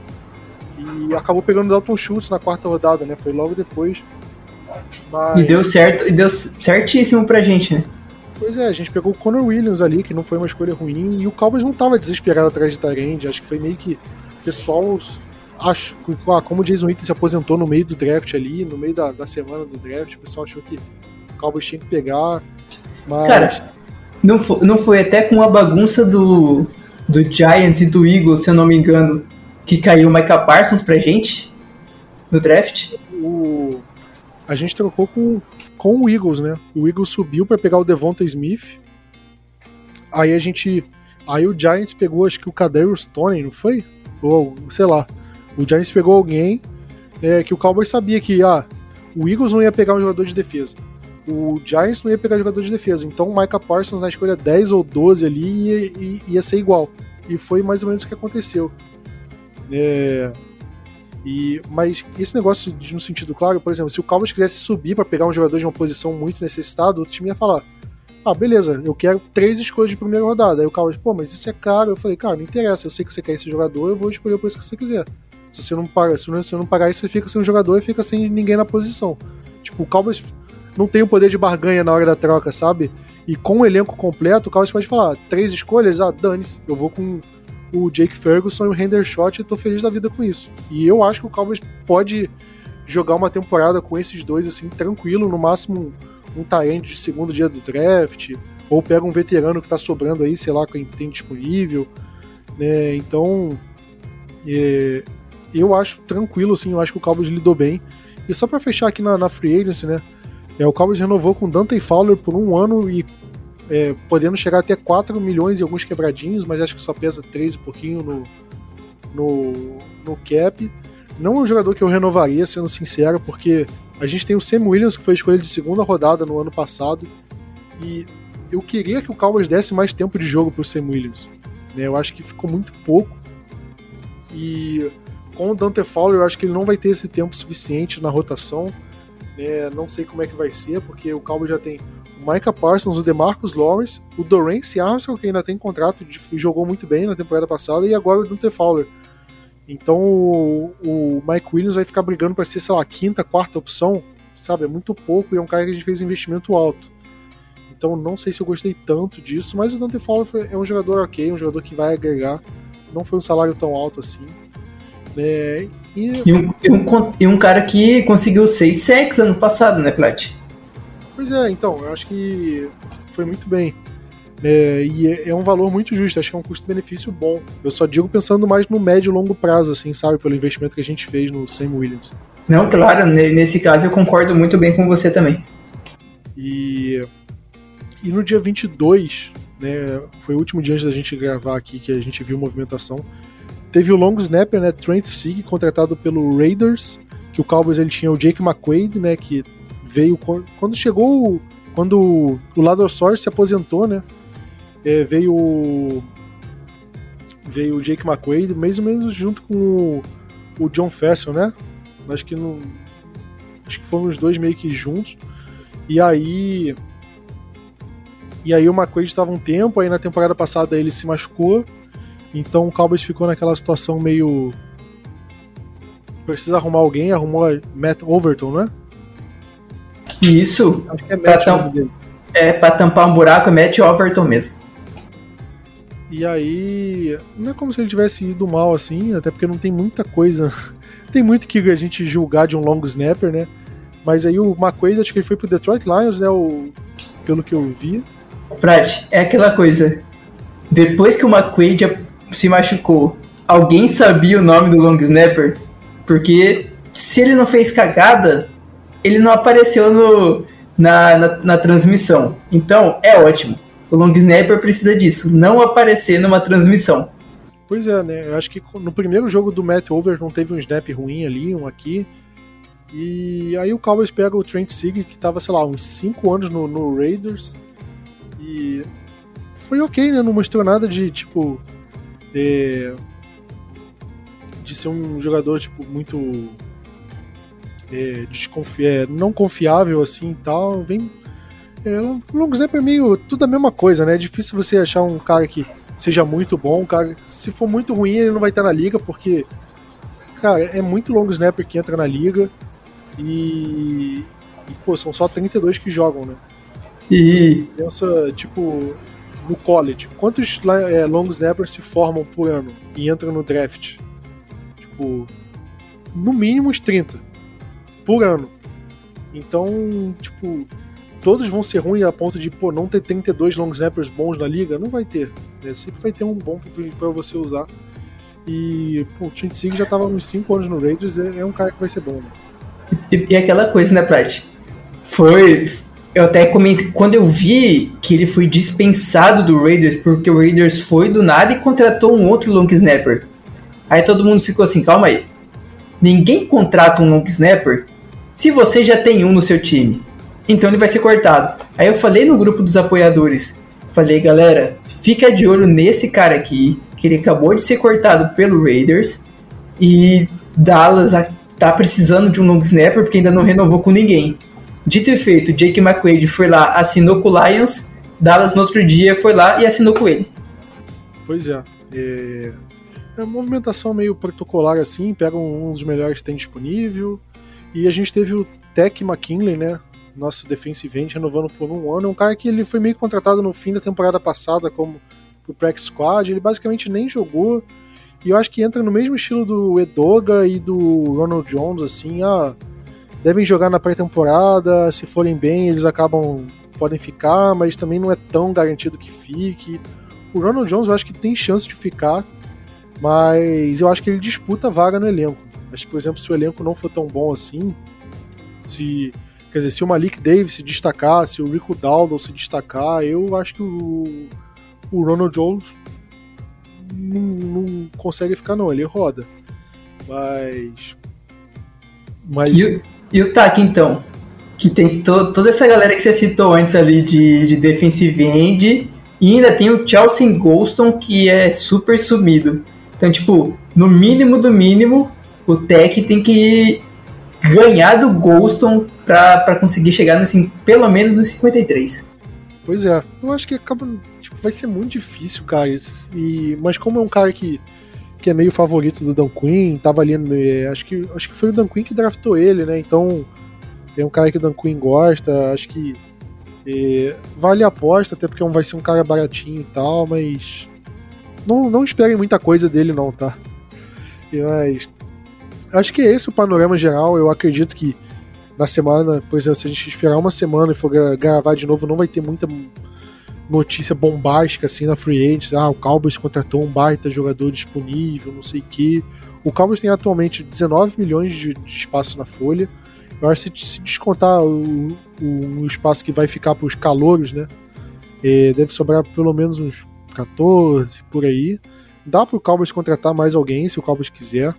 E acabou pegando o Dalton Schultz na quarta rodada, né? Foi logo depois. Mas... E deu certo, e deu certíssimo pra gente, né? Pois é, a gente pegou o Conor Williams ali, que não foi uma escolha ruim, e o Cowboys não tava desesperado atrás de Tyrande, acho que foi meio que o pessoal acho ah, como o Jason Witten se aposentou no meio do draft ali, no meio da, da semana do draft, o pessoal achou que o Cowboys tinha que pegar, mas... Cara, não foi, não foi até com a bagunça do, do Giants e do Eagles, se eu não me engano, que caiu o Micah Parsons pra gente no draft? O, a gente trocou com, com o Eagles, né? O Eagles subiu para pegar o Devonta Smith. Aí a gente. Aí o Giants pegou, acho que o Kadarius Stone, não foi? Ou, sei lá. O Giants pegou alguém é, que o Cowboys sabia que ah, o Eagles não ia pegar um jogador de defesa. O Giants não ia pegar jogador de defesa. Então o Micah Parsons na escolha 10 ou 12 ali ia, ia, ia ser igual. E foi mais ou menos o que aconteceu. É, e, mas esse negócio de, no sentido claro, por exemplo, se o Cowboys quisesse subir para pegar um jogador de uma posição muito necessitado, o time ia falar: Ah, beleza, eu quero três escolhas de primeira rodada. Aí o Cowboys, pô, mas isso é caro. Eu falei, cara, não interessa, eu sei que você quer esse jogador, eu vou escolher o preço que você quiser. Se você não paga, se você não pagar isso, você fica sem um jogador e fica sem ninguém na posição. Tipo, o Cowboys não tem o poder de barganha na hora da troca, sabe? E com o elenco completo, o Cowboys pode falar: três escolhas, ah, dane-se, eu vou com o Jake Ferguson e o Hendershot e tô feliz da vida com isso. E eu acho que o Cowboys pode jogar uma temporada com esses dois assim tranquilo, no máximo um, um de segundo dia do draft, ou pega um veterano que tá sobrando aí, sei lá, quem tem disponível, né? Então, é, eu acho tranquilo assim, eu acho que o Cowboys lidou bem. E só para fechar aqui na, na Free Agency, né? É, o Cowboys renovou com Dante Fowler por um ano e é, podendo chegar até 4 milhões e alguns quebradinhos, mas acho que só pesa 3 e pouquinho no, no, no cap. Não é um jogador que eu renovaria, sendo sincero, porque a gente tem o Sam Williams, que foi escolha de segunda rodada no ano passado, e eu queria que o Cowboys desse mais tempo de jogo para o Sam Williams. Né? Eu acho que ficou muito pouco. E com o Dante Fowler, eu acho que ele não vai ter esse tempo suficiente na rotação. Né? Não sei como é que vai ser, porque o Cowboys já tem o Micah Parsons, o DeMarcus Lawrence, o Dorance Armstrong, que ainda tem contrato, jogou muito bem na temporada passada, e agora o Dante Fowler. Então o, o Mike Williams vai ficar brigando para ser, sei lá, quinta, quarta opção, sabe? É muito pouco e é um cara que a gente fez investimento alto. Então não sei se eu gostei tanto disso, mas o Dante Fowler é um jogador ok, um jogador que vai agregar. Não foi um salário tão alto assim. Né? E... E, um, e, um, e um cara que conseguiu seis sacks ano passado, né, Plat? Pois é, então, eu acho que foi muito bem. É, e é, é, um valor muito justo, acho que é um custo-benefício bom. Eu só digo pensando mais no médio e longo prazo, assim, sabe, pelo investimento que a gente fez no Sam Williams. Não, claro, nesse caso eu concordo muito bem com você também. E, e no dia 22, né, foi o último dia antes da gente gravar aqui que a gente viu movimentação, teve o long snapper, né, Trent Sieg, contratado pelo Raiders, que o Cowboys ele tinha o Jake McQuaid, né, que veio quando chegou quando o Lador Source se aposentou, né? É, veio veio o Jake McQuaid, mais ou menos junto com o, o John Fessel, né? Acho que não. Acho que foram os dois meio que juntos. E aí. E aí o McQuaid estava um tempo, aí na temporada passada ele se machucou. Então o Cowboys ficou naquela situação meio. Precisa arrumar alguém, arrumou Matt Overton, né? Isso. Acho que é Pra Matt tam- nome dele. É, pra tampar um buraco é Matt Overton mesmo. E aí, não é como se ele tivesse ido mal assim, até porque não tem muita coisa. tem muito que a gente julgar de um long snapper, né? Mas aí o McQuaid, acho que ele foi pro Detroit Lions, né? O, pelo que eu vi. Brad, é aquela coisa. Depois que o McQuaid se machucou, alguém sabia o nome do long snapper? Porque se ele não fez cagada, ele não apareceu no, na, na, na transmissão. Então, é ótimo. O long snapper precisa disso, não aparecer numa transmissão. Pois é, né? Eu acho que no primeiro jogo do Matt Overton teve um snap ruim ali, um aqui. E aí o Cowboys pega o Trent Sig, que tava, sei lá, uns 5 anos no, no Raiders. E foi ok, né? Não mostrou nada de, tipo. É, de ser um jogador, tipo, muito. É, desconfi é, não confiável assim e tal. Vem. É, long snapper é meio. tudo a mesma coisa, né? É difícil você achar um cara que seja muito bom. Um cara, se for muito ruim, ele não vai estar na liga, porque. Cara, é muito long snapper que entra na liga. E. e pô, são só 32 que jogam, né? E Pensa, tipo, no college. Quantos é, long snappers se formam por ano e entram no draft? Tipo, no mínimo uns 30 por ano. Então, tipo, todos vão ser ruins a ponto de, pô, não ter 32 long snappers bons na liga? Não vai ter. Né? Sempre vai ter um bom pra você usar. E, pô, o Trent Sig já tava uns 5 anos no Raiders, é, é um cara que vai ser bom, né? E, e aquela coisa, né, Prat? Foi. Eu até comentei. Quando eu vi que ele foi dispensado do Raiders, porque o Raiders foi do nada e contratou um outro long snapper. Aí todo mundo ficou assim: calma aí. Ninguém contrata um long snapper se você já tem um no seu time. Então ele vai ser cortado. Aí eu falei no grupo dos apoiadores: falei, galera, fica de olho nesse cara aqui, que ele acabou de ser cortado pelo Raiders. E Dallas tá precisando de um long snapper porque ainda não renovou com ninguém. Dito e feito, Jake McQuaid foi lá, assinou com o Lions. Dallas no outro dia foi lá e assinou com ele. Pois é. É, é uma movimentação meio protocolar assim, pega um dos melhores que tem disponível. E a gente teve o Tech McKinley, né? Nosso defensive end, renovando por um ano. É um cara que ele foi meio contratado no fim da temporada passada como pro Prax Squad. Ele basicamente nem jogou. E eu acho que entra no mesmo estilo do Edoga e do Ronald Jones, assim, ah, devem jogar na pré-temporada, se forem bem, eles acabam podem ficar, mas também não é tão garantido que fique. O Ronald Jones eu acho que tem chance de ficar, mas eu acho que ele disputa vaga no elenco. Acho que, por exemplo, se o elenco não for tão bom assim, se quer dizer, se o Malik Davis se destacar, se o Rico Dowdle se destacar, eu acho que o, o Ronald Jones não, não consegue ficar não, ele roda. Mas mas E, e o TAC, então? Que tem to- toda essa galera que você citou antes ali de, de defensive end. E ainda tem o Chelsea Golston, que é super sumido. Então, tipo, no mínimo do mínimo, o Tech tem que ganhar do Golston pra conseguir chegar no, cin- pelo menos no 53. Pois é, eu acho que acaba. Tipo, vai ser muito difícil, cara. E, mas como é um cara que, que é meio favorito do Dan Quinn, tava ali. é, acho, que, acho que foi o Dan Quinn que draftou ele, né? Então é um cara que o Dan Quinn gosta. Acho que é, vale a aposta, até porque não vai ser um cara baratinho e tal, mas. Não, não esperem muita coisa dele, não, tá? Mas. Acho que é esse o panorama geral. Eu acredito que na semana, por exemplo, se a gente esperar uma semana e for gra- gravar de novo, não vai ter muita notícia bombástica assim na Free Agents. Ah, o Cowboys contratou um baita jogador disponível, não sei o que. O Cowboys tem atualmente 19 milhões de, de espaço na folha. Eu acho que se, se descontar o, o, o espaço que vai ficar para os calouros, né? é, deve sobrar pelo menos uns 14 por aí. Dá para o Cowboys contratar mais alguém se o Cowboys quiser.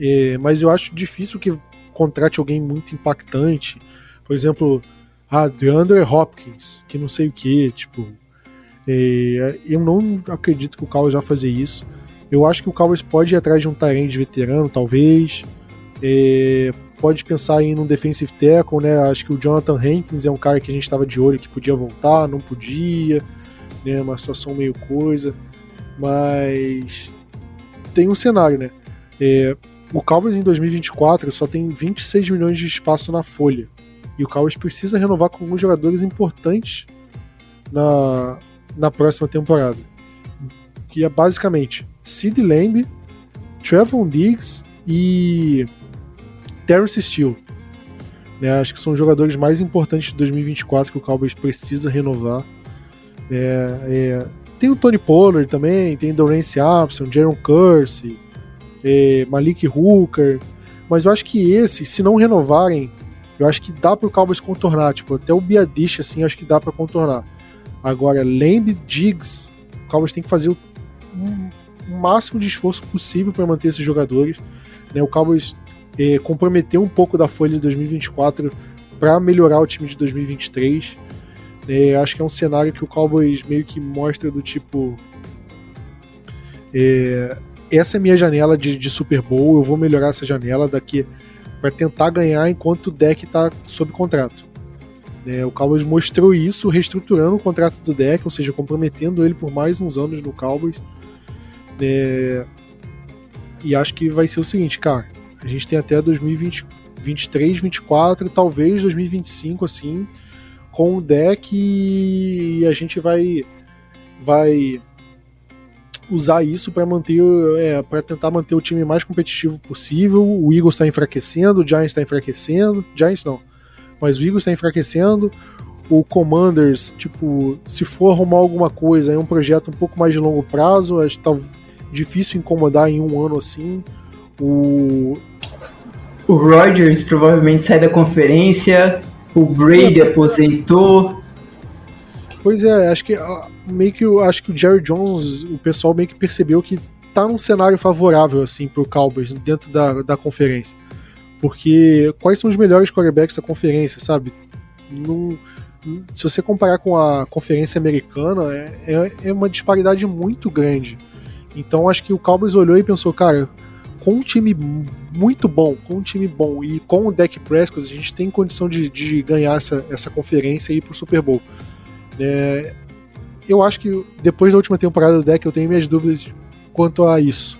É, mas eu acho difícil que contrate alguém muito impactante. Por exemplo, ah, DeAndre Hopkins, que não sei o que, tipo. É, eu não acredito que o Cowboys vai fazer isso. Eu acho que o Cowboys pode ir atrás de um de veterano, talvez. Pode pensar em um defensive tackle, né? Acho que o Jonathan Hankins é um cara que a gente estava de olho que podia voltar, não podia, né? Uma situação meio coisa, mas tem um cenário, né? É, o Cowboys em 2024 só tem 26 milhões de espaço na folha e o Cowboys precisa renovar com alguns jogadores importantes na, na próxima temporada, que é basicamente Sid Lamb, Trevon Diggs e Terrence Steele. Né, acho que são os jogadores mais importantes de 2024 que o Cowboys precisa renovar. É, é, tem o Tony Pollard também, tem Dorance Abson, Jaron Curse, é, Malik Hooker. Mas eu acho que esses, se não renovarem, eu acho que dá para o Cowboys contornar. Tipo, até o Biadish, assim, acho que dá para contornar. Agora, Lamb, Diggs, o Cowboys tem que fazer o, máximo de esforço possível para manter esses jogadores. Né? O Cowboys é, comprometer um pouco da folha de 2024 para melhorar o time de 2023. É, acho que é um cenário que o Cowboys meio que mostra do tipo. É, essa é minha janela de, de, Super Bowl, eu vou melhorar essa janela daqui para tentar ganhar enquanto o deck está sob contrato. É, o Cowboys mostrou isso reestruturando o contrato do deck, ou seja, comprometendo ele por mais uns anos no Cowboys. É, e acho que vai ser o seguinte, cara. A gente tem até 2023, 2024, talvez 2025, assim, com o deck e a gente vai vai usar isso para manter é, para tentar manter o time mais competitivo possível. O Eagles está enfraquecendo, o Giants está enfraquecendo, Giants não, mas o Eagles está enfraquecendo. O Commanders, tipo, se for arrumar alguma coisa, é um projeto um pouco mais de longo prazo, acho que tá difícil incomodar em um ano assim. O o Rodgers provavelmente sai da conferência, o Brady aposentou. Pois é, acho que meio que acho que o Jerry Jones, o pessoal meio que percebeu que tá num cenário favorável assim pro Cowboys dentro da, da conferência. Porque quais são os melhores quarterbacks da conferência, sabe? Se você comparar com a conferência americana, é, é, é uma disparidade muito grande. Então acho que o Cowboys olhou e pensou, cara, com um time muito bom, com um time bom e com o deck Prescott, a gente tem condição de, de ganhar essa, essa conferência e ir pro Super Bowl. É, eu acho que depois da última temporada do deck eu tenho minhas dúvidas quanto a isso.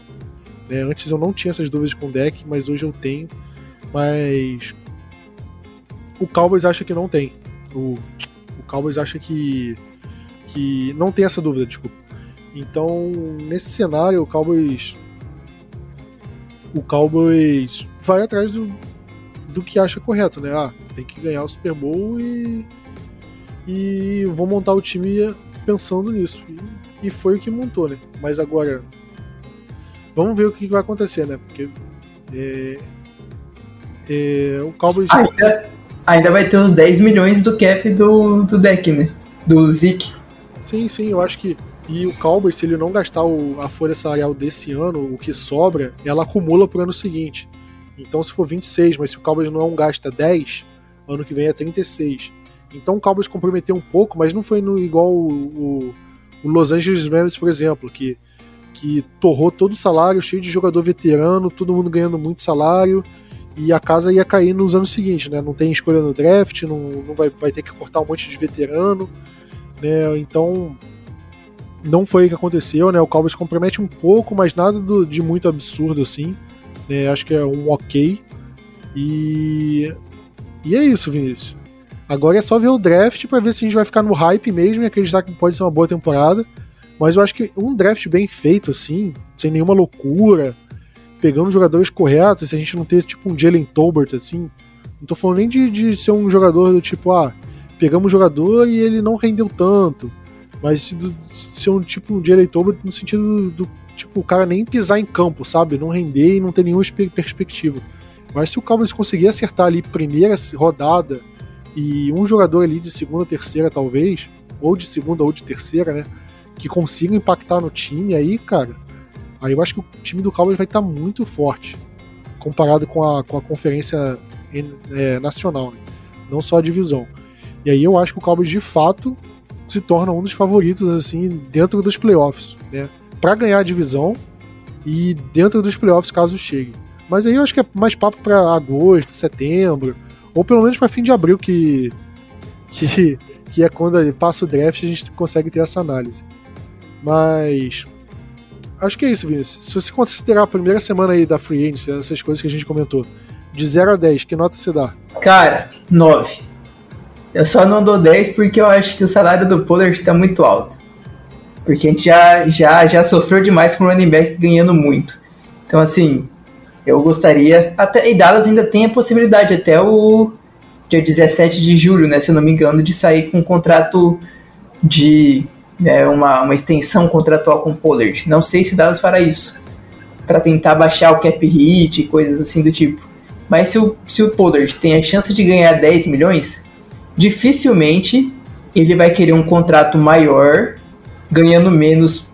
É, antes eu não tinha essas dúvidas com o deck, mas hoje eu tenho. Mas o Cowboys acha que não tem. O, o Cowboys acha que, que não tem essa dúvida, desculpa. Então, nesse cenário, o Cowboys o Cowboys vai atrás do, do que acha correto, né? Ah, tem que ganhar o Super Bowl e, e vou montar o time pensando nisso. E, e foi o que montou, né? Mas agora, vamos ver o que vai acontecer, né? Porque é, é, o Cowboys. Ainda, ainda vai ter os 10 milhões do cap do, do deck, né? Do Zeke. Sim, sim, eu acho que e o Cowboys, se ele não gastar o, a folha salarial desse ano, o que sobra, ela acumula pro ano seguinte. Então, se for 26, mas se o Cowboys não gasta 10, ano que vem é 36. Então, o Cowboys comprometeu um pouco, mas não foi no, igual o, o, Los Angeles Rams, por exemplo, que, que torrou todo o salário, cheio de jogador veterano, todo mundo ganhando muito salário, e a casa ia cair nos anos seguintes, né? Não tem escolha no draft, não, não vai, vai ter que cortar um monte de veterano, né? Então, não foi o que aconteceu, né? O Cowboys compromete um pouco, mas nada do, de muito absurdo assim. Né? Acho que é um ok. E. E é isso, Vinícius. Agora é só ver o draft para ver se a gente vai ficar no hype mesmo e acreditar que pode ser uma boa temporada. Mas eu acho que um draft bem feito, assim, sem nenhuma loucura, pegando os jogadores corretos, se a gente não ter tipo um Jalen Tolbert, assim. Não tô falando nem de, de ser um jogador do tipo, ah, pegamos um jogador e ele não rendeu tanto mas do, ser um tipo de eleitor no sentido do, do, tipo, o cara nem pisar em campo, sabe? Não render e não ter nenhuma perspectiva. Mas se o Cowboys conseguir acertar ali primeira rodada e um jogador ali de segunda, terceira, talvez, ou de segunda ou de terceira, né? Que consiga impactar no time, aí, cara, aí eu acho que o time do Cowboys vai estar tá muito forte comparado com a, com a conferência é, nacional, né? não só a divisão. E aí eu acho que o Cowboys de fato se torna um dos favoritos assim dentro dos playoffs, né? Para ganhar a divisão e dentro dos playoffs caso chegue. Mas aí eu acho que é mais papo para agosto, setembro, ou pelo menos para fim de abril que que que é quando passa o draft a gente consegue ter essa análise. Mas acho que é isso, Vinícius. Se você considerar a primeira semana aí da Free Agency, essas coisas que a gente comentou, de 0 a 10, que nota você dá? Cara, 9. Eu só não dou 10 porque eu acho que o salário do Pollard está muito alto. Porque a gente já, já, já sofreu demais com o running back ganhando muito. Então, assim, eu gostaria. Até, e Dallas ainda tem a possibilidade, até o dia 17 de julho, né, se eu não me engano, de sair com um contrato de né, uma, uma extensão contratual com o Pollard. Não sei se Dallas fará isso para tentar baixar o cap hit e coisas assim do tipo. Mas se o, se o Pollard tem a chance de ganhar 10 milhões, dificilmente ele vai querer um contrato maior ganhando menos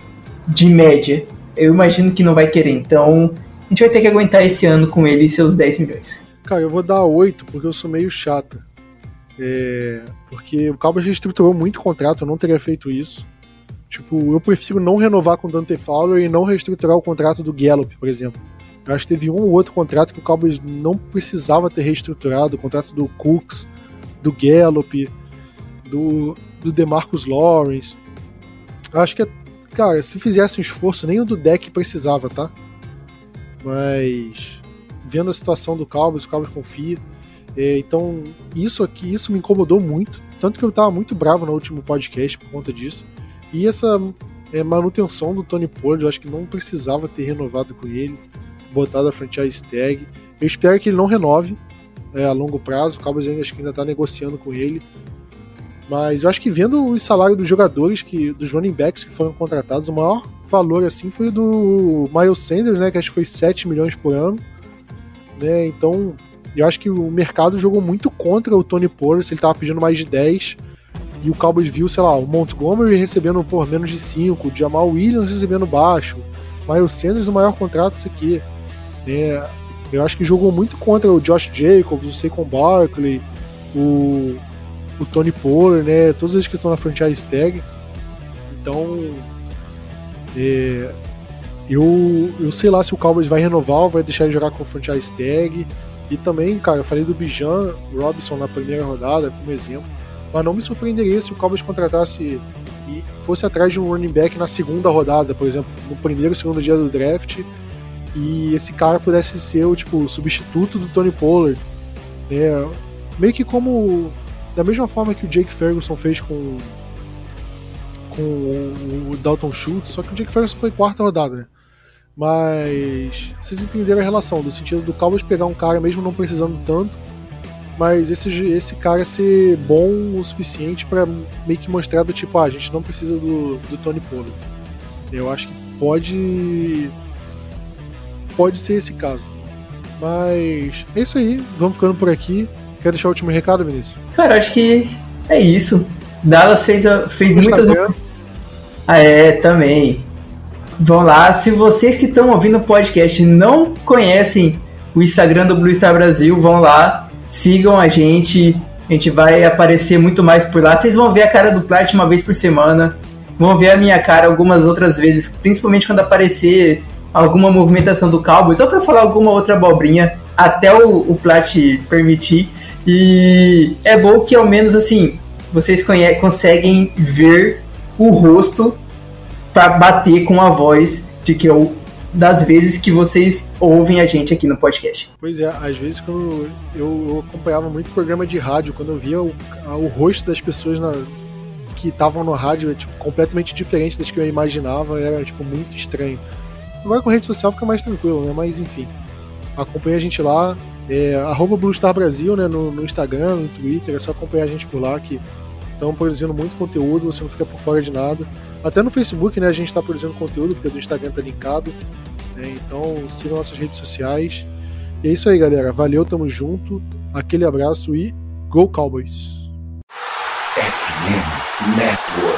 de média. Eu imagino que não vai querer, então a gente vai ter que aguentar esse ano com ele seus 10 milhões. Cara, eu vou dar 8 porque eu sou meio chata. É, porque o Cowboys reestruturou muito o contrato, eu não teria feito isso. Tipo, eu prefiro não renovar com o Dante Fowler e não reestruturar o contrato do Gallup, por exemplo. Eu acho que teve um ou outro contrato que o Cowboys não precisava ter reestruturado, o contrato do Cooks, do Gallup, do, do DeMarcus Lawrence. Eu acho que, cara, se fizesse um esforço, nem o do deck precisava, tá? Mas vendo a situação do Cowboys, o Cowboys confia. É, então, isso aqui, isso me incomodou muito. Tanto que eu tava muito bravo no último podcast por conta disso. E essa é, manutenção do Tony Pollard, eu acho que não precisava ter renovado com ele, botado a franchise tag. Eu espero que ele não renove é, a longo prazo. O Cowboys ainda, acho que ainda tá negociando com ele. Mas eu acho que vendo o salário dos jogadores, que dos running backs que foram contratados, o maior valor assim foi do Miles Sanders, né? Que acho que foi 7 milhões por ano. Né? Então, eu acho que o mercado jogou muito contra o Tony Pollard, ele tava pedindo mais de 10. E o Cowboys viu, sei lá, o Montgomery recebendo por menos de 5, o Jamal Williams recebendo baixo, Miles Sanders o maior contrato isso aqui. É, eu acho que jogou muito contra o Josh Jacobs, o Saquon Barkley, o, o Tony Pollard, né? Todos eles que estão na franchise tag. Então, é, eu, eu sei lá se o Cowboys vai renovar vai deixar ele jogar com franchise tag. E também, cara, eu falei do Bijan Robinson na primeira rodada, como exemplo. Mas não me surpreenderia se o Cowboys contratasse e fosse atrás de um running back na segunda rodada, por exemplo, no primeiro segundo dia do draft, e esse cara pudesse ser o tipo substituto do Tony Pollard. É, meio que como da mesma forma que o Jake Ferguson fez com com o Dalton Schultz, só que o Jake Ferguson foi quarta rodada, né? Mas vocês entenderam a relação, do sentido do Cowboys pegar um cara mesmo não precisando tanto, mas esse, esse cara ser bom o suficiente para meio que mostrar do tipo, ah, a gente não precisa do, do Tony Pollard. Eu acho que pode pode ser esse caso. Mas é isso aí, vamos ficando por aqui. Quer deixar o último recado, Vinícius? Cara, acho que é isso. Dallas fez, fez muitas. Ah, é, também. Vão lá. Se vocês que estão ouvindo o podcast não conhecem o Instagram do Blue Star Brasil, vão lá, sigam a gente. A gente vai aparecer muito mais por lá. Vocês vão ver a cara do Plat uma vez por semana. Vão ver a minha cara algumas outras vezes, principalmente quando aparecer alguma movimentação do Cowboys, ou para falar alguma outra abobrinha, até o, o Plat permitir. E é bom que ao menos assim, vocês conseguem ver o rosto para bater com a voz de que eu das vezes que vocês ouvem a gente aqui no podcast. Pois é, às vezes quando eu, eu acompanhava muito programa de rádio, quando eu via o, o rosto das pessoas na, que estavam no rádio, tipo, completamente diferente das que eu imaginava, era tipo muito estranho. Agora com rede social fica mais tranquilo, né? Mas enfim, acompanha a gente lá, é, arroba Blue Star Brasil, né? No, no Instagram, no Twitter, é só acompanhar a gente por lá que estão produzindo muito conteúdo, você não fica por fora de nada. Até no Facebook, né, a gente está produzindo conteúdo, porque o Instagram está linkado. Né, então sigam nossas redes sociais. E é isso aí, galera. Valeu, tamo junto. Aquele abraço e Go Cowboys! FM Net